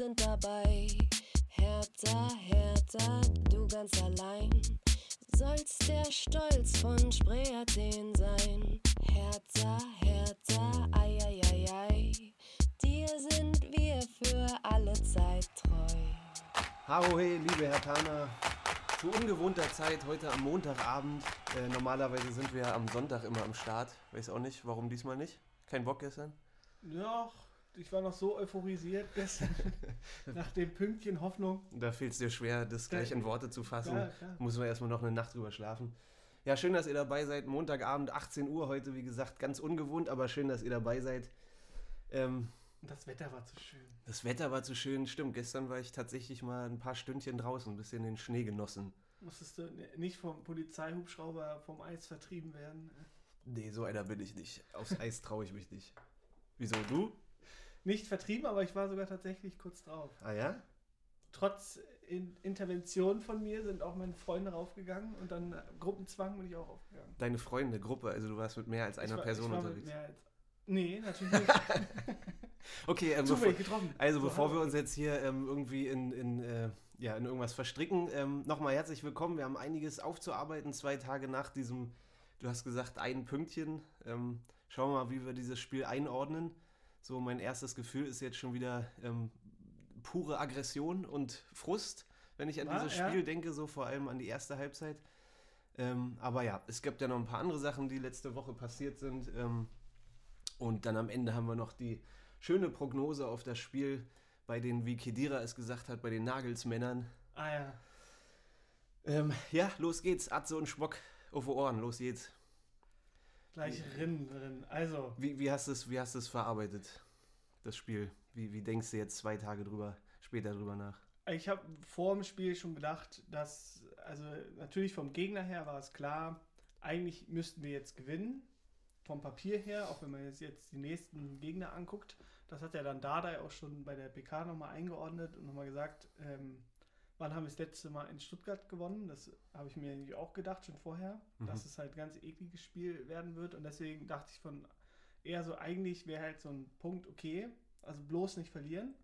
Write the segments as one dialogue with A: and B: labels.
A: wir sind dabei. Hertha, Hertha, du ganz allein. Sollst der Stolz von Spree Athen sein. Hertha, Hertha, ei, ei, ei, ei. Dir sind wir für alle Zeit treu.
B: Hallo, hey, liebe Herr Tana. Zu ungewohnter Zeit, heute am Montagabend. Äh, normalerweise sind wir am Sonntag immer am Start. Weiß auch nicht, warum diesmal nicht. Kein Bock gestern?
C: Ja, ich war noch so euphorisiert gestern. nach dem Pünktchen Hoffnung.
B: Da fehlt es dir schwer, das gleich in Worte zu fassen.
C: Ja, klar.
B: Muss man erstmal noch eine Nacht drüber schlafen. Ja, schön, dass ihr dabei seid. Montagabend, 18 Uhr heute, wie gesagt, ganz ungewohnt, aber schön, dass ihr dabei seid. Ähm,
C: das Wetter war zu schön.
B: das Wetter war zu schön. Stimmt, gestern war ich tatsächlich mal ein paar Stündchen draußen, ein bisschen den Schnee genossen.
C: Musstest du nicht vom Polizeihubschrauber vom Eis vertrieben werden?
B: Nee, so einer bin ich nicht. Aufs Eis traue ich mich nicht. Wieso, du?
C: Nicht vertrieben, aber ich war sogar tatsächlich kurz drauf.
B: Ah ja?
C: Trotz In Intervention von mir sind auch meine Freunde raufgegangen und dann Gruppenzwang bin ich auch aufgegangen.
B: Deine Freunde, Gruppe, also du warst mit mehr als einer
C: war,
B: Person
C: war mit
B: unterwegs.
C: Mehr als, nee, natürlich nicht.
B: Okay, ähm, bevor,
C: getroffen.
B: also
C: So,
B: bevor wir uns jetzt hier ähm, irgendwie in, in, äh, ja, in irgendwas verstricken, ähm, nochmal herzlich willkommen. Wir haben einiges aufzuarbeiten, zwei Tage nach diesem, du hast gesagt, ein Pünktchen. Ähm, schauen wir mal, wie wir dieses Spiel einordnen. So, mein erstes Gefühl ist jetzt schon wieder ähm, pure Aggression und Frust, wenn ich an
C: Ah,
B: dieses
C: ja.
B: Spiel denke, so vor allem an die erste Halbzeit. Ähm, aber ja, es gibt ja noch ein paar andere Sachen, die letzte Woche passiert sind. Ähm, und dann am Ende haben wir noch die schöne Prognose auf das Spiel bei den, wie Kedira es gesagt hat, bei den Nagelsmännern.
C: Ah ja.
B: Ähm, ja, los geht's. Atze und Schmock auf die Ohren. Los geht's.
C: Gleich Rinnen drin. Also,
B: Wie, wie hast du es wie hast es verarbeitet, das Spiel? Wie, wie denkst du jetzt zwei Tage drüber, später drüber nach?
C: ich habe vor dem Spiel schon gedacht, dass, also natürlich vom Gegner her war es klar, eigentlich müssten wir jetzt gewinnen. Vom Papier her, auch wenn man jetzt, jetzt die nächsten Gegner anguckt. Das hat ja dann Dardai auch schon bei der PK nochmal eingeordnet und nochmal gesagt, ähm, wann haben wir das letzte Mal in Stuttgart gewonnen? Das habe ich mir eigentlich auch gedacht, schon vorher,
B: Mhm.
C: dass es halt ein ganz ekliges Spiel werden wird. Und deswegen dachte ich von eher so, eigentlich wäre halt so ein Punkt okay, also bloß nicht verlieren.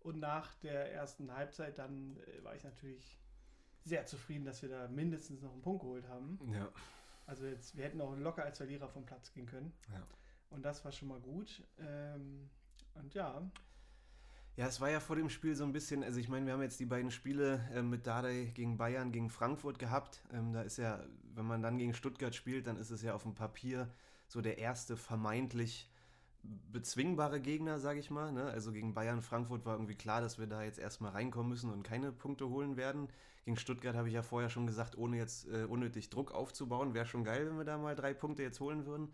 C: Und nach der ersten Halbzeit dann äh, war ich natürlich sehr zufrieden, dass wir da mindestens noch einen Punkt geholt haben.
B: Ja.
C: Also jetzt, wir hätten auch locker als Verlierer vom Platz gehen können.
B: Ja.
C: Und das war schon mal gut. Ähm, und ja,
B: Ja, es war ja vor dem Spiel so ein bisschen, also ich meine, wir haben jetzt die beiden Spiele äh, mit Dardai gegen Bayern, gegen Frankfurt gehabt. Ähm, da ist ja, wenn man dann gegen Stuttgart spielt, dann ist es ja auf dem Papier so der erste vermeintlich bezwingbare Gegner, sage ich mal. Ne? Also gegen Bayern, Frankfurt war irgendwie klar, dass wir da jetzt erstmal reinkommen müssen und keine Punkte holen werden. Gegen Stuttgart habe ich ja vorher schon gesagt, ohne jetzt äh, unnötig Druck aufzubauen, wäre schon geil, wenn wir da mal drei Punkte jetzt holen würden.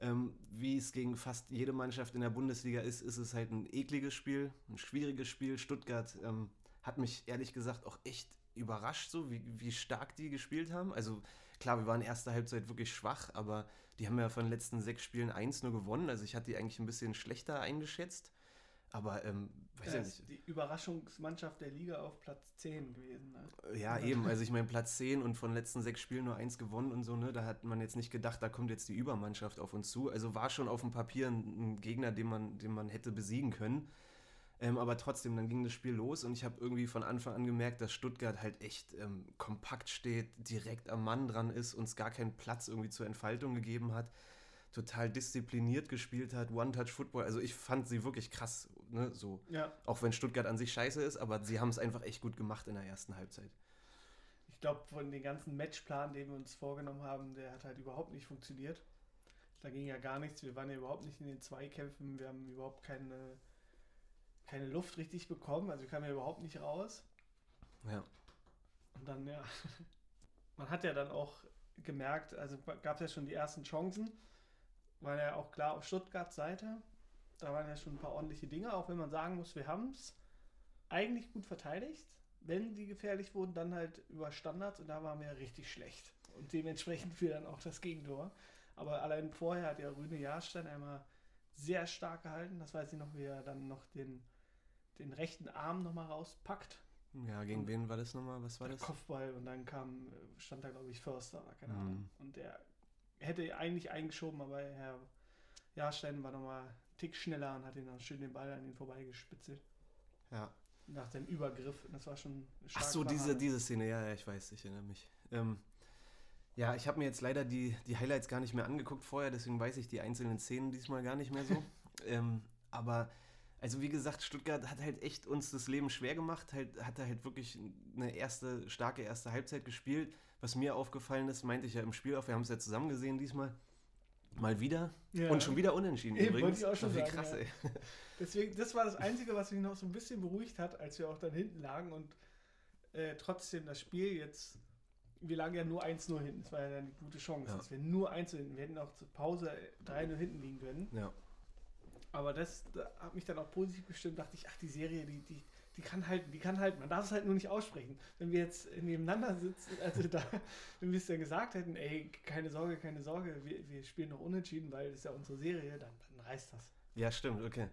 B: Ähm, wie es gegen fast jede Mannschaft in der Bundesliga ist, ist es halt ein ekliges Spiel, ein schwieriges Spiel. Stuttgart ähm, hat mich ehrlich gesagt auch echt überrascht, so wie, wie stark die gespielt haben. Also klar, wir waren erste Halbzeit wirklich schwach, aber die haben ja von den letzten sechs Spielen eins nur gewonnen. Also ich hatte die eigentlich ein bisschen schlechter eingeschätzt. Aber ähm, weiß ja
C: das
B: nicht.
C: die Überraschungsmannschaft der Liga auf Platz 10 gewesen. Ne?
B: Ja, eben. Also ich meine, Platz 10 und von den letzten sechs Spielen nur eins gewonnen und so, ne? Da hat man jetzt nicht gedacht, da kommt jetzt die Übermannschaft auf uns zu. Also war schon auf dem Papier ein, ein Gegner, den man, den man hätte besiegen können. Ähm, aber trotzdem, dann ging das Spiel los und ich habe irgendwie von Anfang an gemerkt, dass Stuttgart halt echt ähm, kompakt steht, direkt am Mann dran ist, uns gar keinen Platz irgendwie zur Entfaltung gegeben hat, total diszipliniert gespielt hat, One-Touch-Football. Also ich fand sie wirklich krass, ne? So.
C: Ja,
B: Auch wenn Stuttgart an sich scheiße ist, aber sie haben es einfach echt gut gemacht in der ersten Halbzeit.
C: ich glaube, von den ganzen Matchplan, den wir uns vorgenommen haben, der hat halt überhaupt nicht funktioniert. Da ging ja gar nichts. Wir waren ja überhaupt nicht in den Zweikämpfen. Wir haben überhaupt keine, keine Luft richtig bekommen. Also wir kamen ja überhaupt nicht raus.
B: Ja.
C: Und dann, ja, man hat ja dann auch gemerkt, also gab es ja schon die ersten Chancen, war ja auch klar auf Stuttgarts Seite. Da waren ja schon ein paar ordentliche Dinge, auch wenn man sagen muss, wir haben es eigentlich gut verteidigt. Wenn die gefährlich wurden, dann halt über Standards und da waren wir richtig schlecht. Und dementsprechend fiel dann auch das Gegentor. Aber allein vorher hat ja Rüne Jahrstein einmal sehr stark gehalten. Das weiß ich noch, wie er dann noch den, den rechten Arm nochmal rauspackt.
B: Ja, gegen wen war das nochmal? Was war das?
C: Kopfball und dann kam, stand da glaube ich Förster, oder keine
B: Mhm.
C: Ahnung. Und der hätte eigentlich eingeschoben, aber Herr Jahrstein war nochmal Tick schneller und hat ihn dann schön den Ball an ihn vorbeigespitzelt.
B: Ja.
C: Nach dem Übergriff. Das war schon
B: Ach so, diese, diese Szene, ja, ja, ich weiß, ich erinnere mich. Ähm, ja, ich habe mir jetzt leider die, die Highlights gar nicht mehr angeguckt vorher, deswegen weiß ich die einzelnen Szenen diesmal gar nicht mehr so. ähm, aber, also wie gesagt, Stuttgart hat halt echt uns das Leben schwer gemacht, halt, hat halt wirklich eine erste, starke erste Halbzeit gespielt. Was mir aufgefallen ist, meinte ich ja im Spiel auch, wir haben es ja zusammen gesehen diesmal. Mal wieder. Ja. Und schon wieder unentschieden
C: Eben, übrigens. Ich auch schon sagen, krass, ja. Deswegen, das war das Einzige, was mich noch so ein bisschen beruhigt hat, als wir auch dann hinten lagen und äh, trotzdem das Spiel jetzt wir lagen ja nur 1-0 hinten. Das war ja eine gute Chance, ja. dass wir nur 1 hinten. Wir hätten auch zur Pause 3-0 hinten liegen können.
B: Ja.
C: Aber das da hat mich dann auch positiv gestimmt. Dachte ich, ach, die Serie, die, die, die kann halten, die kann halten. Man darf es halt nur nicht aussprechen. Wenn wir jetzt nebeneinander sitzen, also da, wenn wir es dann gesagt hätten, ey, keine Sorge, keine Sorge, wir, wir spielen noch unentschieden, weil das ist ja unsere Serie, dann, dann reißt das.
B: Ja, stimmt, okay.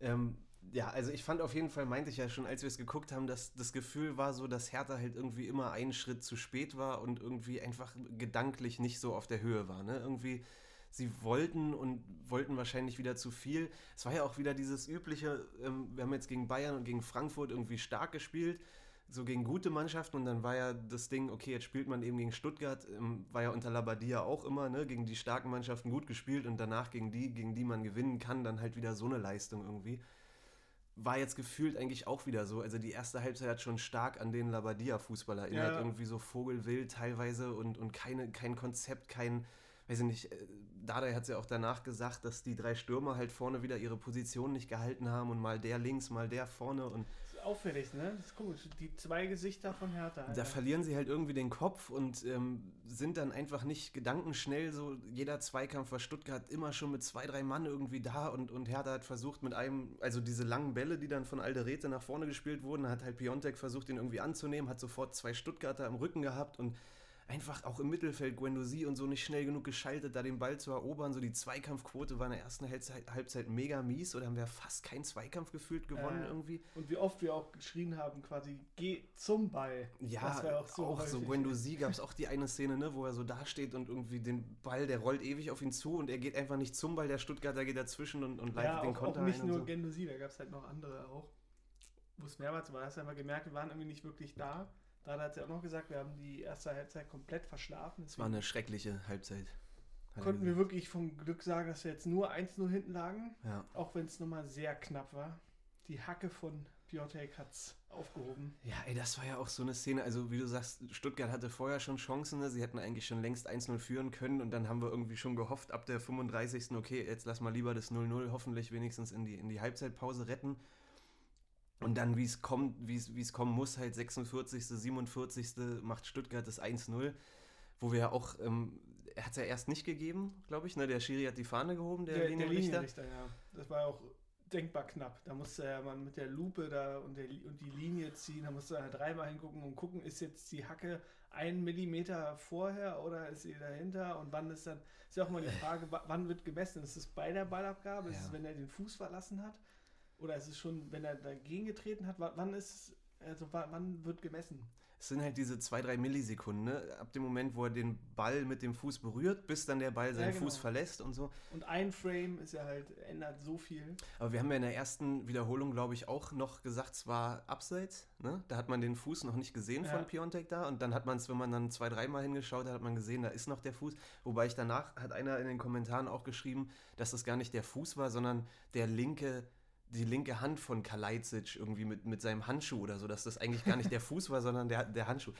B: Ähm, ja, also ich fand auf jeden Fall, meinte ich ja schon, als wir es geguckt haben, dass das Gefühl war so, dass Hertha halt irgendwie immer einen Schritt zu spät war und irgendwie einfach gedanklich nicht so auf der Höhe war. Ne? Irgendwie, sie wollten und wollten wahrscheinlich wieder zu viel. Es war ja auch wieder dieses übliche, ähm, wir haben jetzt gegen Bayern und gegen Frankfurt irgendwie stark gespielt, so gegen gute Mannschaften und dann war ja das Ding, okay, jetzt spielt man eben gegen Stuttgart, ähm, war ja unter Labadia auch immer, ne, gegen die starken Mannschaften gut gespielt und danach gegen die, gegen die man gewinnen kann, dann halt wieder so eine Leistung irgendwie war jetzt gefühlt eigentlich auch wieder so. Also die erste Halbzeit hat schon stark an den Labadia-Fußball erinnert. Ja. Irgendwie so Vogelwild teilweise und, und keine, kein Konzept, kein, weiß ich nicht, äh, Dardai hat es ja auch danach gesagt, dass die drei Stürmer halt vorne wieder ihre Position nicht gehalten haben und mal der links, mal der vorne und
C: auffällig, ne? Das ist komisch. Die zwei Gesichter von Hertha.
B: Alter. Da verlieren sie halt irgendwie den Kopf und ähm, sind dann einfach nicht gedankenschnell. So jeder Zweikampf war Stuttgart immer schon mit zwei, drei Mann irgendwie da und, und Hertha hat versucht mit einem, also diese langen Bälle, die dann von Alderete nach vorne gespielt wurden, hat halt Piontek versucht, ihn irgendwie anzunehmen, hat sofort zwei Stuttgarter am Rücken gehabt und einfach auch im Mittelfeld Guendouzi und so nicht schnell genug geschaltet, da den Ball zu erobern. So die Zweikampfquote war in der ersten Halbzeit, mega mies oder haben wir fast keinen Zweikampf gefühlt gewonnen äh, irgendwie.
C: Und wie oft wir auch geschrien haben, quasi, geh zum Ball.
B: Ja, auch so, auch so Guendouzi gab es auch die eine Szene, ne, wo er so dasteht und irgendwie den Ball, der rollt ewig auf ihn zu und er geht einfach nicht zum Ball, der Stuttgarter geht dazwischen und, und leitet
C: ja,
B: den Konter
C: auch nicht nur so. Guendouzi, da gab es halt noch andere auch. Wo es mehrmals war, hast du einfach gemerkt, wir waren irgendwie nicht wirklich da. Da hat er auch noch gesagt, wir haben die erste Halbzeit komplett verschlafen.
B: Es war eine schreckliche Halbzeit.
C: Konnten wir wirklich vom Glück sagen, dass wir jetzt nur 1-0 hinten lagen.
B: Ja.
C: Auch wenn es nochmal sehr knapp war. Die Hacke von Piotek hat es aufgehoben.
B: Ja, ey, das war ja auch so eine Szene. Also, wie du sagst, Stuttgart hatte vorher schon Chancen. Ne? Sie hätten eigentlich schon längst 1-0 führen können. Und dann haben wir irgendwie schon gehofft, ab der 35. Okay, jetzt lass mal lieber das 0-0 hoffentlich wenigstens in die, in die Halbzeitpause retten. Und dann, wie es kommt, wie es kommen muss, halt 46., 47. macht Stuttgart das 1-0, wo wir ja auch, ähm, er hat es ja erst nicht gegeben, glaube ich, ne? Der Schiri hat die Fahne gehoben, der,
C: der Linienrichter. Der Linienrichter, ja. Das war auch denkbar knapp. Da musste ja man mit der Lupe da und, der, und die Linie ziehen, da musste er dreimal hingucken und gucken, ist jetzt die Hacke ein Millimeter vorher oder ist sie dahinter und wann ist dann, ist ja auch mal die Frage, wann wird gemessen? Ist es bei der Ballabgabe? Ja. Ist es, wenn er den Fuß verlassen hat? Oder ist es schon, wenn er dagegen getreten hat, wann ist, also wann wird gemessen?
B: Es sind halt diese zwei, drei Millisekunden, ne? ab dem Moment, wo er den Ball mit dem Fuß berührt, bis dann der Ball seinen ja, genau. Fuß verlässt und so.
C: Und ein Frame ist ja halt, ändert so viel.
B: Aber wir haben ja in der ersten Wiederholung, glaube ich, auch noch gesagt, es war abseits. Ne? Da hat man den Fuß noch nicht gesehen ja. von Piontek da. Und dann hat man es, wenn man dann zwei, dreimal hingeschaut hat, hat man gesehen, da ist noch der Fuß. Wobei ich danach, hat einer in den Kommentaren auch geschrieben, dass das gar nicht der Fuß war, sondern der linke die linke Hand von Kalajdzic irgendwie mit, mit seinem Handschuh oder so, dass das eigentlich gar nicht der Fuß war, sondern der, der Handschuh.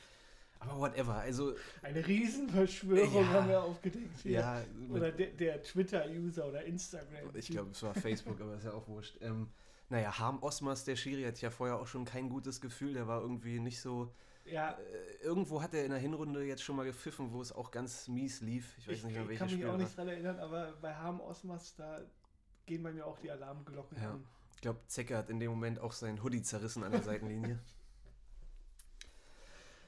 B: Aber whatever, also.
C: Eine Riesenverschwörung ja, haben wir aufgedeckt hier. Ja, oder der, der Twitter-User oder Instagram.
B: Ich glaube, es war Facebook, aber ist ja auch wurscht. Ähm, naja, Harm Osmers, der Schiri, hat ja vorher auch schon kein gutes Gefühl. Der war irgendwie nicht so.
C: Ja.
B: Äh, irgendwo hat er in der Hinrunde jetzt schon mal gepfiffen, wo es auch ganz mies lief. Ich weiß
C: ich
B: nicht mehr, welches
C: Spiel. Ich
B: kann mich
C: auch nicht dran erinnern, aber bei Harm Osmers, da gehen bei mir auch die Alarmglocken
B: ja. an. Ich glaube, Zecker hat in dem Moment auch seinen Hoodie zerrissen an der Seitenlinie.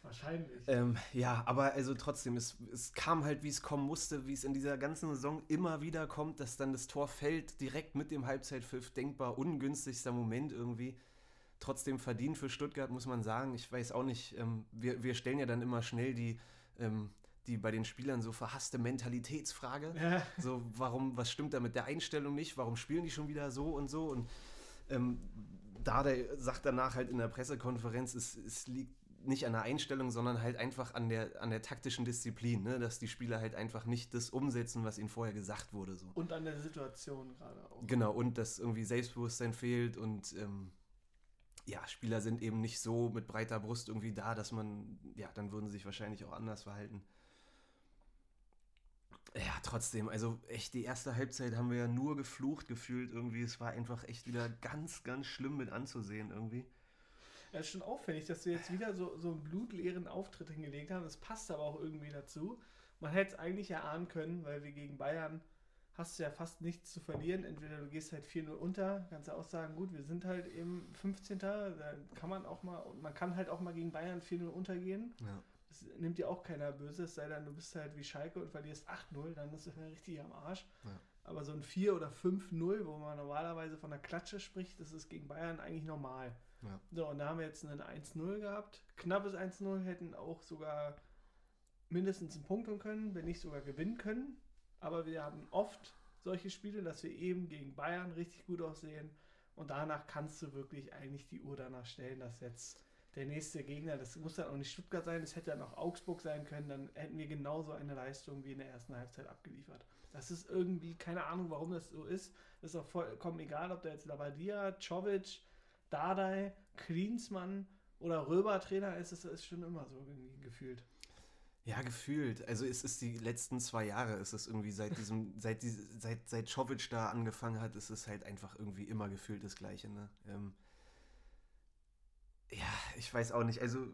C: Wahrscheinlich.
B: Ähm, ja, aber also trotzdem, es, es kam halt, wie es kommen musste, wie es in dieser ganzen Saison immer wieder kommt, dass dann das Tor fällt, direkt mit dem Halbzeitpfiff, denkbar ungünstigster Moment irgendwie. Trotzdem verdient für Stuttgart, muss man sagen. Ich weiß auch nicht, ähm, wir, wir stellen ja dann immer schnell die, ähm, die bei den Spielern so verhasste Mentalitätsfrage. Ja. So, warum, was stimmt da mit der Einstellung nicht? Warum spielen die schon wieder so und so? Und ähm, Dardai sagt danach halt in der Pressekonferenz, es, es liegt nicht an der Einstellung, sondern halt einfach an der, an der taktischen Disziplin, ne? dass die Spieler halt einfach nicht das umsetzen, was ihnen vorher gesagt wurde. So.
C: Und an der Situation gerade auch.
B: Genau, und dass irgendwie Selbstbewusstsein fehlt und ähm, ja, Spieler sind eben nicht so mit breiter Brust irgendwie da, dass man, ja, dann würden sie sich wahrscheinlich auch anders verhalten. Ja, trotzdem, also echt, die erste Halbzeit haben wir ja nur geflucht gefühlt irgendwie. Es war einfach echt wieder ganz, ganz schlimm mit anzusehen irgendwie.
C: Ja, ist schon auffällig, dass wir jetzt wieder so, so einen blutleeren Auftritt hingelegt haben. Das passt aber auch irgendwie dazu. Man hätte es eigentlich erahnen können, weil wir gegen Bayern hast du ja fast nichts zu verlieren. Entweder du gehst halt 4-0 unter, kannst du auch sagen, gut, wir sind halt eben 15. Da kann man auch mal, man kann halt auch mal gegen Bayern 4-0 untergehen.
B: Ja.
C: Das nimmt dir auch keiner böse, es sei denn, du bist halt wie Schalke und verlierst 8-0, dann ist es ja richtig am Arsch.
B: Ja.
C: Aber so ein 4 oder 5-0, wo man normalerweise von der Klatsche spricht, das ist gegen Bayern eigentlich normal.
B: Ja.
C: So, und da haben wir jetzt einen 1-0 gehabt. Knappes 1-0 hätten auch sogar mindestens einen Punkt können, wenn nicht sogar gewinnen können. Aber wir haben oft solche Spiele, dass wir eben gegen Bayern richtig gut aussehen. Und danach kannst du wirklich eigentlich die Uhr danach stellen, dass jetzt der nächste Gegner, das muss dann auch nicht Stuttgart sein, es hätte dann auch Augsburg sein können, dann hätten wir genauso eine Leistung wie in der ersten Halbzeit abgeliefert. Das ist irgendwie, keine Ahnung, warum das so ist. Das ist auch vollkommen egal, ob da jetzt Labadia, Czovic, Dardai, Klinsmann oder Röber Trainer ist, es ist schon immer so irgendwie gefühlt.
B: Ja, gefühlt. Also es ist die letzten zwei Jahre, ist es irgendwie seit diesem, seit diese, seit, seit Czovic da angefangen hat, ist es halt einfach irgendwie immer gefühlt das Gleiche, ne? Ähm, ja, ich weiß auch nicht. Also.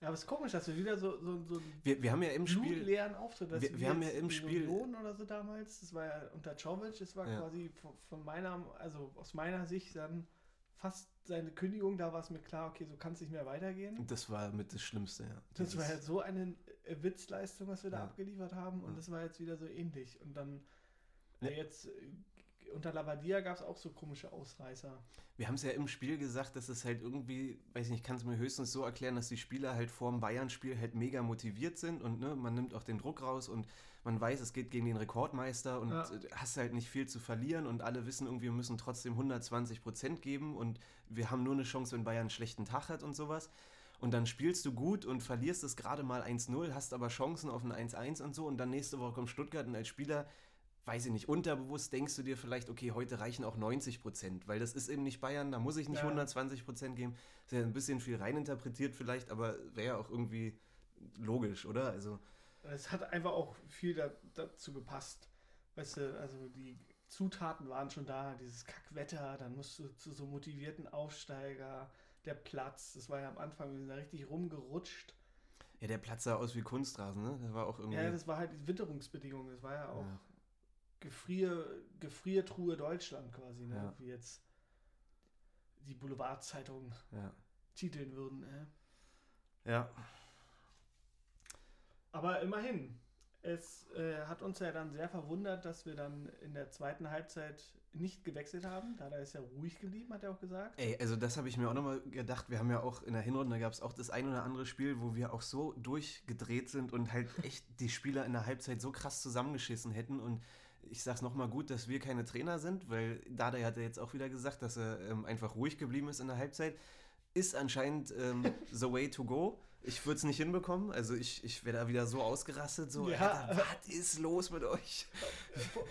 C: Ja, aber es ist komisch, dass wir wieder so, so, so
B: wir, wir haben ja im Spiel.
C: blutleeren Auftritt.
B: Wir, wir haben ja im Spiel.
C: Union oder so damals, das war ja unter Czovic, das war
B: Ja.
C: quasi von, von meiner, also aus meiner Sicht dann fast seine Kündigung, da war es mir klar, okay, so kann es nicht mehr weitergehen.
B: Das war mit das Schlimmste, ja.
C: Das war
B: Dieses-
C: halt so eine äh, Witzleistung, was wir da
B: Ja.
C: abgeliefert haben und
B: Ja.
C: das war jetzt wieder so ähnlich. Und dann
B: Ja.
C: jetzt äh, unter Lavadia gab es auch so komische Ausreißer.
B: Wir haben es ja im Spiel gesagt, dass es halt irgendwie, weiß nicht, ich kann es mir höchstens so erklären, dass die Spieler halt vorm Bayern-Spiel halt mega motiviert sind und ne, man nimmt auch den Druck raus und man weiß, es geht gegen den Rekordmeister und
C: Ja.
B: äh, hast halt nicht viel zu verlieren und alle wissen irgendwie, wir müssen trotzdem 120 Prozent geben und wir haben nur eine Chance, wenn Bayern einen schlechten Tag hat und sowas. Und dann spielst du gut und verlierst es gerade mal 1-0, hast aber Chancen auf ein 1-1 und so und dann nächste Woche kommt Stuttgart und als Spieler weiß ich nicht, unterbewusst denkst du dir vielleicht, okay, heute reichen auch 90 Prozent, weil das ist eben nicht Bayern, da muss ich nicht
C: Ja.
B: 120 Prozent geben. Ist ja ein bisschen viel reininterpretiert vielleicht, aber wäre ja auch irgendwie logisch, oder? Also,
C: Es hat einfach auch viel da, dazu gepasst. Weißt du, also die Zutaten waren schon da, dieses Kackwetter, dann musst du zu so motivierten Aufsteiger, der Platz, das war ja am Anfang, wir sind da richtig rumgerutscht.
B: ja, der Platz sah aus wie Kunstrasen, ne? Das war auch irgendwie.
C: Ja, das war halt die Witterungsbedingungen, das war ja auch
B: Ja.
C: Gefrier, Gefriertruhe Deutschland quasi, ne?
B: Ja.
C: wie jetzt die Boulevardzeitungen
B: ja.
C: titeln würden. Äh.
B: ja.
C: Aber immerhin, es äh, hat uns ja dann sehr verwundert, dass wir dann in der zweiten Halbzeit nicht gewechselt haben. Da ist ja ruhig geblieben, hat er auch gesagt.
B: Ey, also das habe ich mir auch nochmal gedacht. Wir haben ja auch in der Hinrunde gab es auch das ein oder andere Spiel, wo wir auch so durchgedreht sind und halt echt die Spieler in der Halbzeit so krass zusammengeschissen hätten. Und ich sag's nochmal gut, dass wir keine Trainer sind, weil Dada hat ja jetzt auch wieder gesagt, dass er ähm, einfach ruhig geblieben ist in der Halbzeit. Ist anscheinend ähm, the way to go. Ich würde es nicht hinbekommen. Also ich, ich wäre da wieder so ausgerastet. So,
C: Ja.
B: Alter, was ist los mit euch?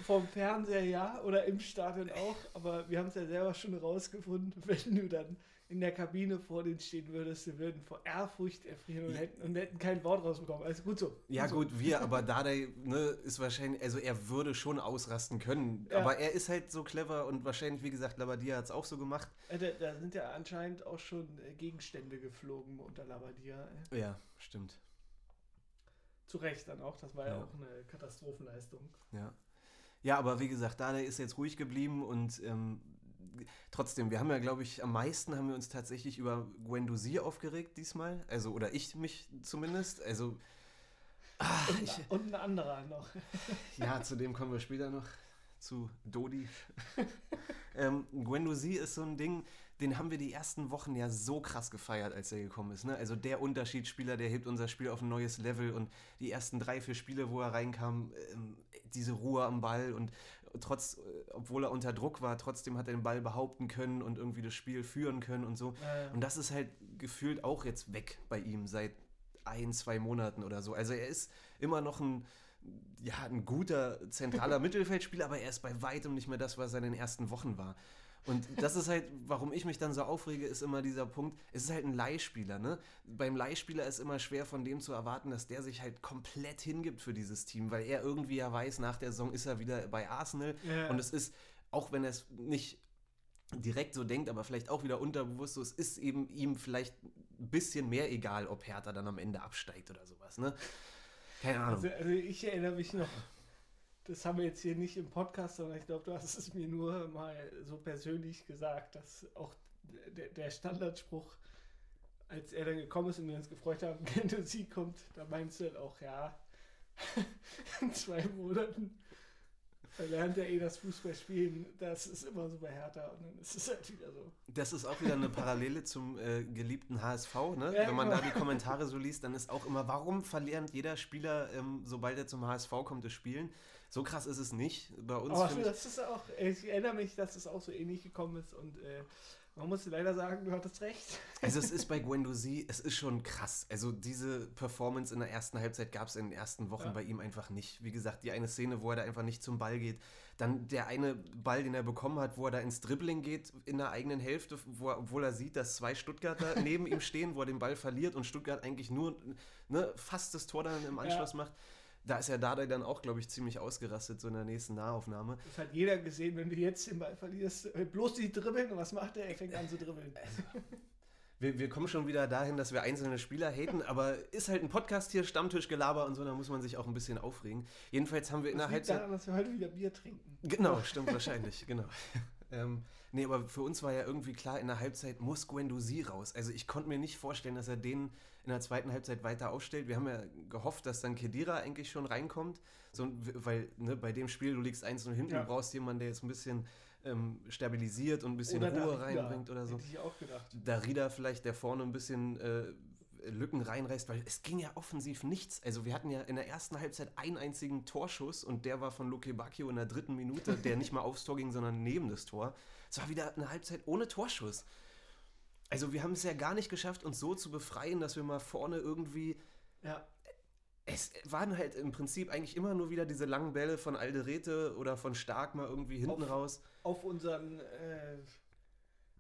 C: Vom Fernseher ja oder im Stadion auch, aber wir haben es ja selber schon rausgefunden, wenn du dann in der Kabine vor denen stehen würdest, wir würden vor Ehrfurcht erfrieren und hätten, und hätten kein Wort rausbekommen. Also gut so.
B: Ja,
C: so.
B: gut, wir, aber Dardai ne, ist wahrscheinlich, also er würde schon ausrasten können.
C: Ja.
B: Aber er ist halt so clever und wahrscheinlich, wie gesagt, Labadia hat es auch so gemacht.
C: Äh, Da, da sind ja anscheinend auch schon äh, Gegenstände geflogen unter Labadia. äh.
B: Ja, stimmt.
C: Zu Recht dann auch, das war ja,
B: Ja.
C: auch eine Katastrophenleistung.
B: Ja. Ja, aber wie gesagt, Dardai ist jetzt ruhig geblieben und ähm, trotzdem, wir haben ja, glaube ich, am meisten haben wir uns tatsächlich über Guendouzi aufgeregt diesmal. Also, oder ich mich zumindest. Also, ah,
C: Und,
B: ich,
C: und ein anderer noch.
B: Ja, zu dem kommen wir später noch. Zu Dodi. ähm, Guendouzi ist so ein Ding, den haben wir die ersten Wochen ja so krass gefeiert, als er gekommen ist. Ne? Also der Unterschiedsspieler, der hebt unser Spiel auf ein neues Level und die ersten drei, vier Spiele, wo er reinkam, ähm, diese Ruhe am Ball und trotz, äh, obwohl er unter Druck war, trotzdem hat er den Ball behaupten können und irgendwie das Spiel führen können und so.
C: Ja, ja.
B: Und das ist halt gefühlt auch jetzt weg bei ihm seit ein, zwei Monaten oder so. Also er ist immer noch ein, ja, ein guter zentraler Mittelfeldspieler, aber er ist bei weitem nicht mehr das, was er in den ersten Wochen war. Und das ist halt, warum ich mich dann so aufrege, ist immer dieser Punkt, es ist halt ein Leihspieler, ne? Beim Leihspieler ist immer schwer von dem zu erwarten, dass der sich halt komplett hingibt für dieses Team, weil er irgendwie ja weiß, nach der Saison ist er wieder bei Arsenal
C: Ja.
B: und es ist, auch wenn er es nicht direkt so denkt, aber vielleicht auch wieder unterbewusst so, es ist eben ihm vielleicht ein bisschen mehr egal, ob Hertha dann am Ende absteigt oder sowas, ne? Keine Ahnung.
C: Also, also ich erinnere mich noch, das haben wir jetzt hier nicht im Podcast, sondern ich glaube, du hast es mir nur mal so persönlich gesagt, dass auch der, der Standardspruch, als er dann gekommen ist und wir uns gefreut haben, wenn Sieg kommt, da meinst du dann auch, ja, in zwei Monaten verlernt er eh das Fußballspielen. Das ist immer so bei Hertha und dann ist es halt wieder so.
B: Das ist auch wieder eine Parallele zum äh, geliebten HSV, ne?
C: Ja,
B: Wenn man
C: genau.
B: da die Kommentare so liest, dann ist auch immer, warum verlernt jeder Spieler, ähm, sobald er zum HSV kommt, das Spielen? So krass ist es nicht. Bei uns
C: Aber
B: ich,
C: das ist auch, ich erinnere mich, dass es auch so ähnlich gekommen ist und äh, man muss leider sagen, du hattest recht.
B: also es ist bei Guendouzi, es ist schon krass. Also diese Performance in der ersten Halbzeit gab es in den ersten Wochen
C: Ja.
B: bei ihm einfach nicht. Wie gesagt, die eine Szene, wo er da einfach nicht zum Ball geht. Dann der eine Ball, den er bekommen hat, wo er da ins Dribbling geht in der eigenen Hälfte, wo er, obwohl er sieht, dass zwei Stuttgarter neben ihm stehen, wo er den Ball verliert und Stuttgart eigentlich nur ne, fast das Tor dann im Anschluss macht. Da ist ja Dardai dann auch, glaube ich, ziemlich ausgerastet, so in der nächsten Nahaufnahme.
C: Das hat jeder gesehen, wenn du jetzt den Ball verlierst. äh, Bloß die dribbeln und was macht er? Er fängt an zu dribbeln.
B: Wir, wir kommen schon wieder dahin, dass wir einzelne Spieler haten, aber ist halt ein Podcast hier, Stammtischgelaber und so, da muss man sich auch ein bisschen aufregen. Jedenfalls haben wir in der
C: Das liegt
B: Halbzeit.
C: daran, dass wir heute wieder Bier trinken.
B: Genau, stimmt wahrscheinlich, genau. Ähm, nee, aber für uns war ja irgendwie klar, in der Halbzeit muss Guendouzi raus. Also ich konnte mir nicht vorstellen, dass er den in der zweiten Halbzeit weiter aufstellt. Wir haben ja gehofft, dass dann Kedira eigentlich schon reinkommt, so, weil ne, bei dem Spiel, du liegst 1-0 hinten,
C: Ja.
B: du brauchst jemanden, der jetzt ein bisschen ähm, stabilisiert und ein bisschen
C: Oder
B: Ruhe
C: Darida,
B: reinbringt oder so.
C: Hätte ich auch gedacht.
B: Darida vielleicht, der vorne ein bisschen äh, Lücken reinreißt, weil es ging ja offensiv nichts. Also wir hatten ja in der ersten Halbzeit einen einzigen Torschuss und der war von Luke Bacchio in der dritten Minute, der nicht mal aufs Tor ging, sondern neben das Tor. Es war wieder eine Halbzeit ohne Torschuss. Also wir haben es ja gar nicht geschafft, uns so zu befreien, dass wir mal vorne irgendwie
C: Ja,
B: es waren halt im Prinzip eigentlich immer nur wieder diese langen Bälle von Alderete oder von Stark mal irgendwie hinten
C: Auf-
B: raus.
C: auf unseren äh,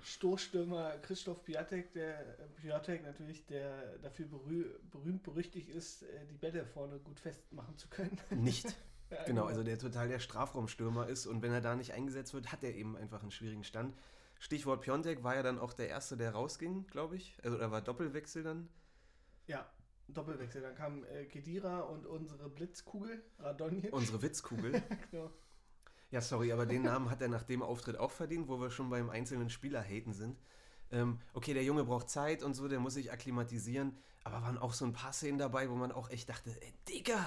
C: Stoßstürmer Christoph Piatek, der Piatek natürlich, der dafür berüh berühmt berüchtigt ist, äh, die Bälle vorne gut festmachen zu können.
B: Nicht.
C: Ja,
B: Genau, also der total der Strafraumstürmer ist und wenn er da nicht eingesetzt wird, hat er eben einfach einen schwierigen Stand. Stichwort Piontek war ja dann auch der Erste, der rausging, glaube ich. Also da war Doppelwechsel dann.
C: Ja, Doppelwechsel. Dann kam äh, Kedira und unsere Blitzkugel, Radonjic.
B: Unsere Witzkugel.
C: Genau.
B: ja, sorry, aber den Namen hat er nach dem Auftritt auch verdient, wo wir schon beim einzelnen Spieler haten sind. Ähm, okay, der Junge braucht Zeit und so, der muss sich akklimatisieren, aber waren auch so ein paar Szenen dabei, wo man auch echt dachte, ey, Digga,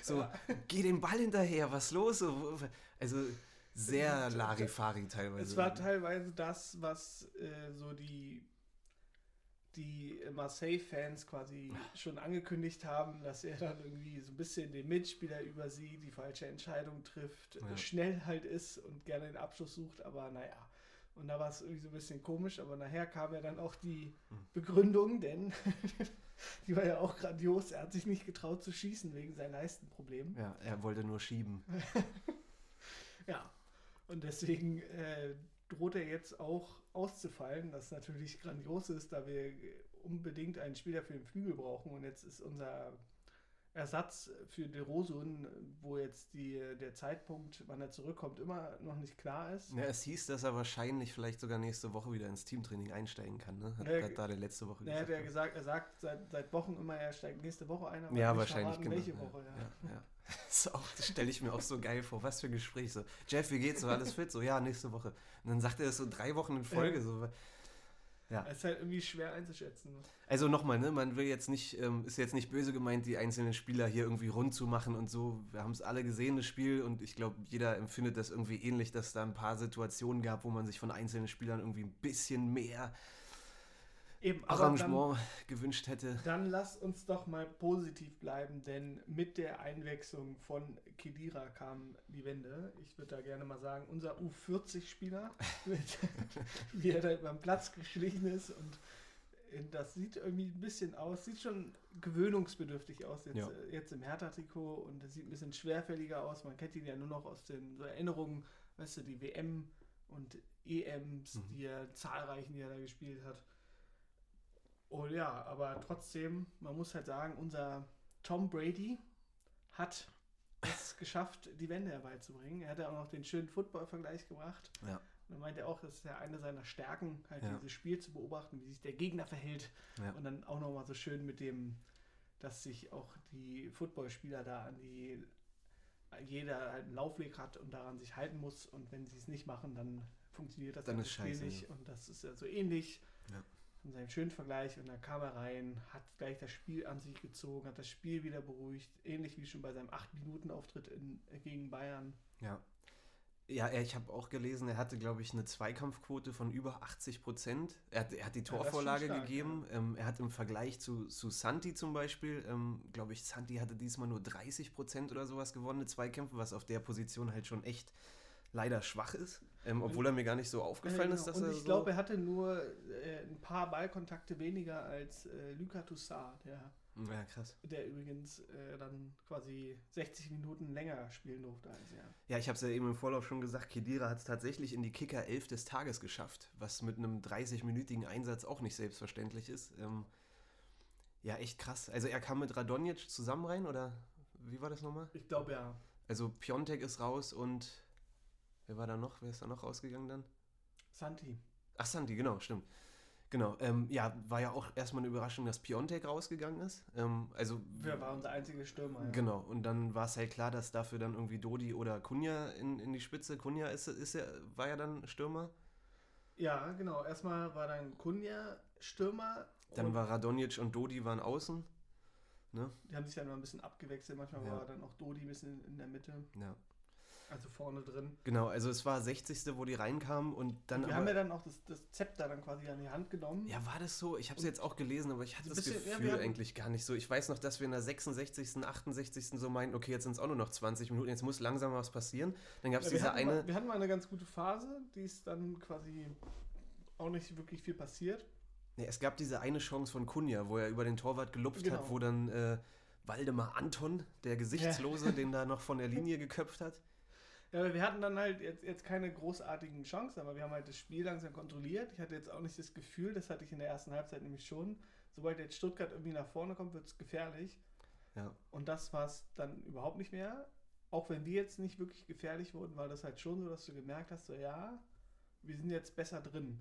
B: so, geh dem Ball hinterher, was los? Also sehr Larifari teilweise.
C: Es war teilweise das, was äh, so die, die Marseille-Fans quasi schon angekündigt haben, dass er dann irgendwie so ein bisschen den Mitspieler übersieht, die falsche Entscheidung trifft,
B: Ja.
C: schnell halt ist und gerne den Abschluss sucht, aber naja. Und da war es irgendwie so ein bisschen komisch, aber nachher kam ja dann auch die
B: Hm.
C: Begründung, denn die war ja auch grandios. Er hat sich nicht getraut zu schießen wegen seinem Leistenproblem.
B: Ja, er wollte nur schieben.
C: Ja, und deswegen äh, droht er jetzt auch auszufallen, das natürlich grandios ist, da wir unbedingt einen Spieler für den Flügel brauchen. Und jetzt ist unser Ersatz für De Rosun, wo jetzt die, der Zeitpunkt, wann er zurückkommt, immer noch nicht klar ist.
B: Ja, es hieß, dass er wahrscheinlich vielleicht sogar nächste Woche wieder ins Teamtraining einsteigen kann. Ne? Hat,
C: Ja,
B: hat da der letzte Woche
C: Er hat ja
B: ne?
C: gesagt, er sagt seit, seit Wochen immer, er steigt nächste Woche ein, aber
B: Ja, wahrscheinlich, genau.
C: welche Woche. Ja.
B: Ja. Das, das stelle ich mir auch so geil vor. Was für ein Gespräch. So, Jeff, wie geht's? So, alles fit? So, ja, nächste Woche. Und dann sagt er das so drei Wochen in Folge. So. Ja.
C: Es ist halt irgendwie schwer einzuschätzen.
B: Also nochmal, ne, man will jetzt nicht, ähm, ist jetzt nicht böse gemeint, die einzelnen Spieler hier irgendwie rund zu machen und so. Wir haben es alle gesehen, das Spiel, und ich glaube, jeder empfindet das irgendwie ähnlich, dass da ein paar Situationen gab, wo man sich von einzelnen Spielern irgendwie ein bisschen mehr
C: Eben,
B: Arrangement gewünscht hätte.
C: Dann lass uns doch mal positiv bleiben, denn mit der Einwechslung von Kedira kam die Wende. Ich würde da gerne mal sagen, unser U40-Spieler, wie er da beim Platz geschlichen ist und das sieht irgendwie ein bisschen aus, sieht schon gewöhnungsbedürftig aus jetzt,
B: Ja.
C: äh, jetzt im Hertha-Trikot und es sieht ein bisschen schwerfälliger aus. Man kennt ihn ja nur noch aus den so Erinnerungen, weißt du, die WM und EMs,
B: Mhm.
C: die er zahlreichen, die er da gespielt hat. Und ja, aber trotzdem, man muss halt sagen, unser Tom Brady hat es geschafft, die Wende herbeizubringen. Er hat ja auch noch den schönen Football-Vergleich gebracht.
B: Ja.
C: Und er meinte auch, das ist ja eine seiner Stärken, halt
B: Ja.
C: dieses Spiel zu beobachten, wie sich der Gegner verhält.
B: Ja.
C: Und dann auch nochmal so schön mit dem, dass sich auch die Footballspieler da an die, jeder halt einen Laufweg hat und daran sich halten muss. Und wenn sie es nicht machen, dann funktioniert das
B: Dann
C: Spiel
B: scheiße,
C: nicht.
B: ja.
C: Und das ist ja so ähnlich.
B: Ja.
C: In seinem schönen Vergleich. Und dann kam er rein, hat gleich das Spiel an sich gezogen, hat das Spiel wieder beruhigt. Ähnlich wie schon bei seinem 8-Minuten-Auftritt in- gegen Bayern.
B: Ja. Ja, ich habe auch gelesen, er hatte, glaube ich, eine Zweikampfquote von über 80 Prozent. Er hat, er hat die Torvorlage
C: stark,
B: gegeben. Ähm, er hat im Vergleich zu, zu Santi zum Beispiel, ähm, glaube ich, Santi hatte diesmal nur 30 Prozent oder sowas gewonnene Zweikämpfe, was auf der Position halt schon echt leider schwach ist. Ähm, obwohl er mir gar nicht so aufgefallen
C: Ja,
B: ist,
C: genau.
B: dass
C: Und
B: er
C: ich
B: so...
C: glaube, er hatte nur äh, ein paar Ballkontakte weniger als äh, Luka Toussaint, der,
B: ja, krass.
C: der übrigens äh, dann quasi 60 Minuten länger spielen durfte als er.
B: Ja, ich habe es ja eben im Vorlauf schon gesagt, Kedira hat es tatsächlich in die Kicker 11 des Tages geschafft, was mit einem 30-minütigen Einsatz auch nicht selbstverständlich ist. Ähm, ja, echt krass. Also er kam mit Radonjic zusammen rein, oder wie war das nochmal?
C: Ich glaube ja.
B: Also Piontek ist raus und wer war da noch? Wer ist da noch rausgegangen dann?
C: Santi.
B: Ach, Santi, genau, stimmt. Genau, ähm, ja, war ja auch erstmal eine Überraschung, dass Piontek rausgegangen ist. Ähm, also
C: Wer war unser einziger Stürmer? ja.
B: Genau, und dann war es halt klar, dass dafür dann irgendwie Dodi oder Kunja in, in die Spitze. Kunja ist, ist ja, war ja dann Stürmer.
C: Ja, genau. Erstmal war dann Kunja Stürmer.
B: Dann war Radonjic und Dodi waren außen. Ne?
C: Die haben sich dann mal ein bisschen abgewechselt. Manchmal
B: Ja.
C: war dann auch Dodi ein bisschen in der Mitte.
B: Ja.
C: Also vorne drin.
B: Genau, also es war 60. wo die reinkamen und dann.
C: wir
B: aber-
C: haben ja dann auch das, das Zepter dann quasi an die Hand genommen.
B: ja, war das so? Ich habe es jetzt auch gelesen, aber ich hatte
C: So
B: das
C: bisschen- ja,
B: Gefühl
C: hatten-
B: eigentlich gar nicht so. Ich weiß noch, dass wir in der 66., 68. so meinten, okay, jetzt sind es auch nur noch 20 Minuten, jetzt muss langsam was passieren. Dann gab es
C: Ja,
B: diese eine.
C: mal, wir hatten mal eine ganz gute Phase, die ist dann quasi auch nicht wirklich viel passiert.
B: Nee, es gab diese eine Chance von Kunja, wo er über den Torwart gelupft
C: Genau.
B: hat, wo dann äh, Waldemar Anton, der Gesichtslose, den da noch von der Linie geköpft hat.
C: Ja, aber wir hatten dann halt jetzt, jetzt keine großartigen Chancen, aber wir haben halt das Spiel langsam kontrolliert. Ich hatte jetzt auch nicht das Gefühl, das hatte ich in der ersten Halbzeit nämlich schon, sobald jetzt Stuttgart irgendwie nach vorne kommt, wird es gefährlich.
B: Ja.
C: Und das war es dann überhaupt nicht mehr. Auch wenn wir jetzt nicht wirklich gefährlich wurden, war das halt schon so, dass du gemerkt hast, so ja, wir sind jetzt besser drin.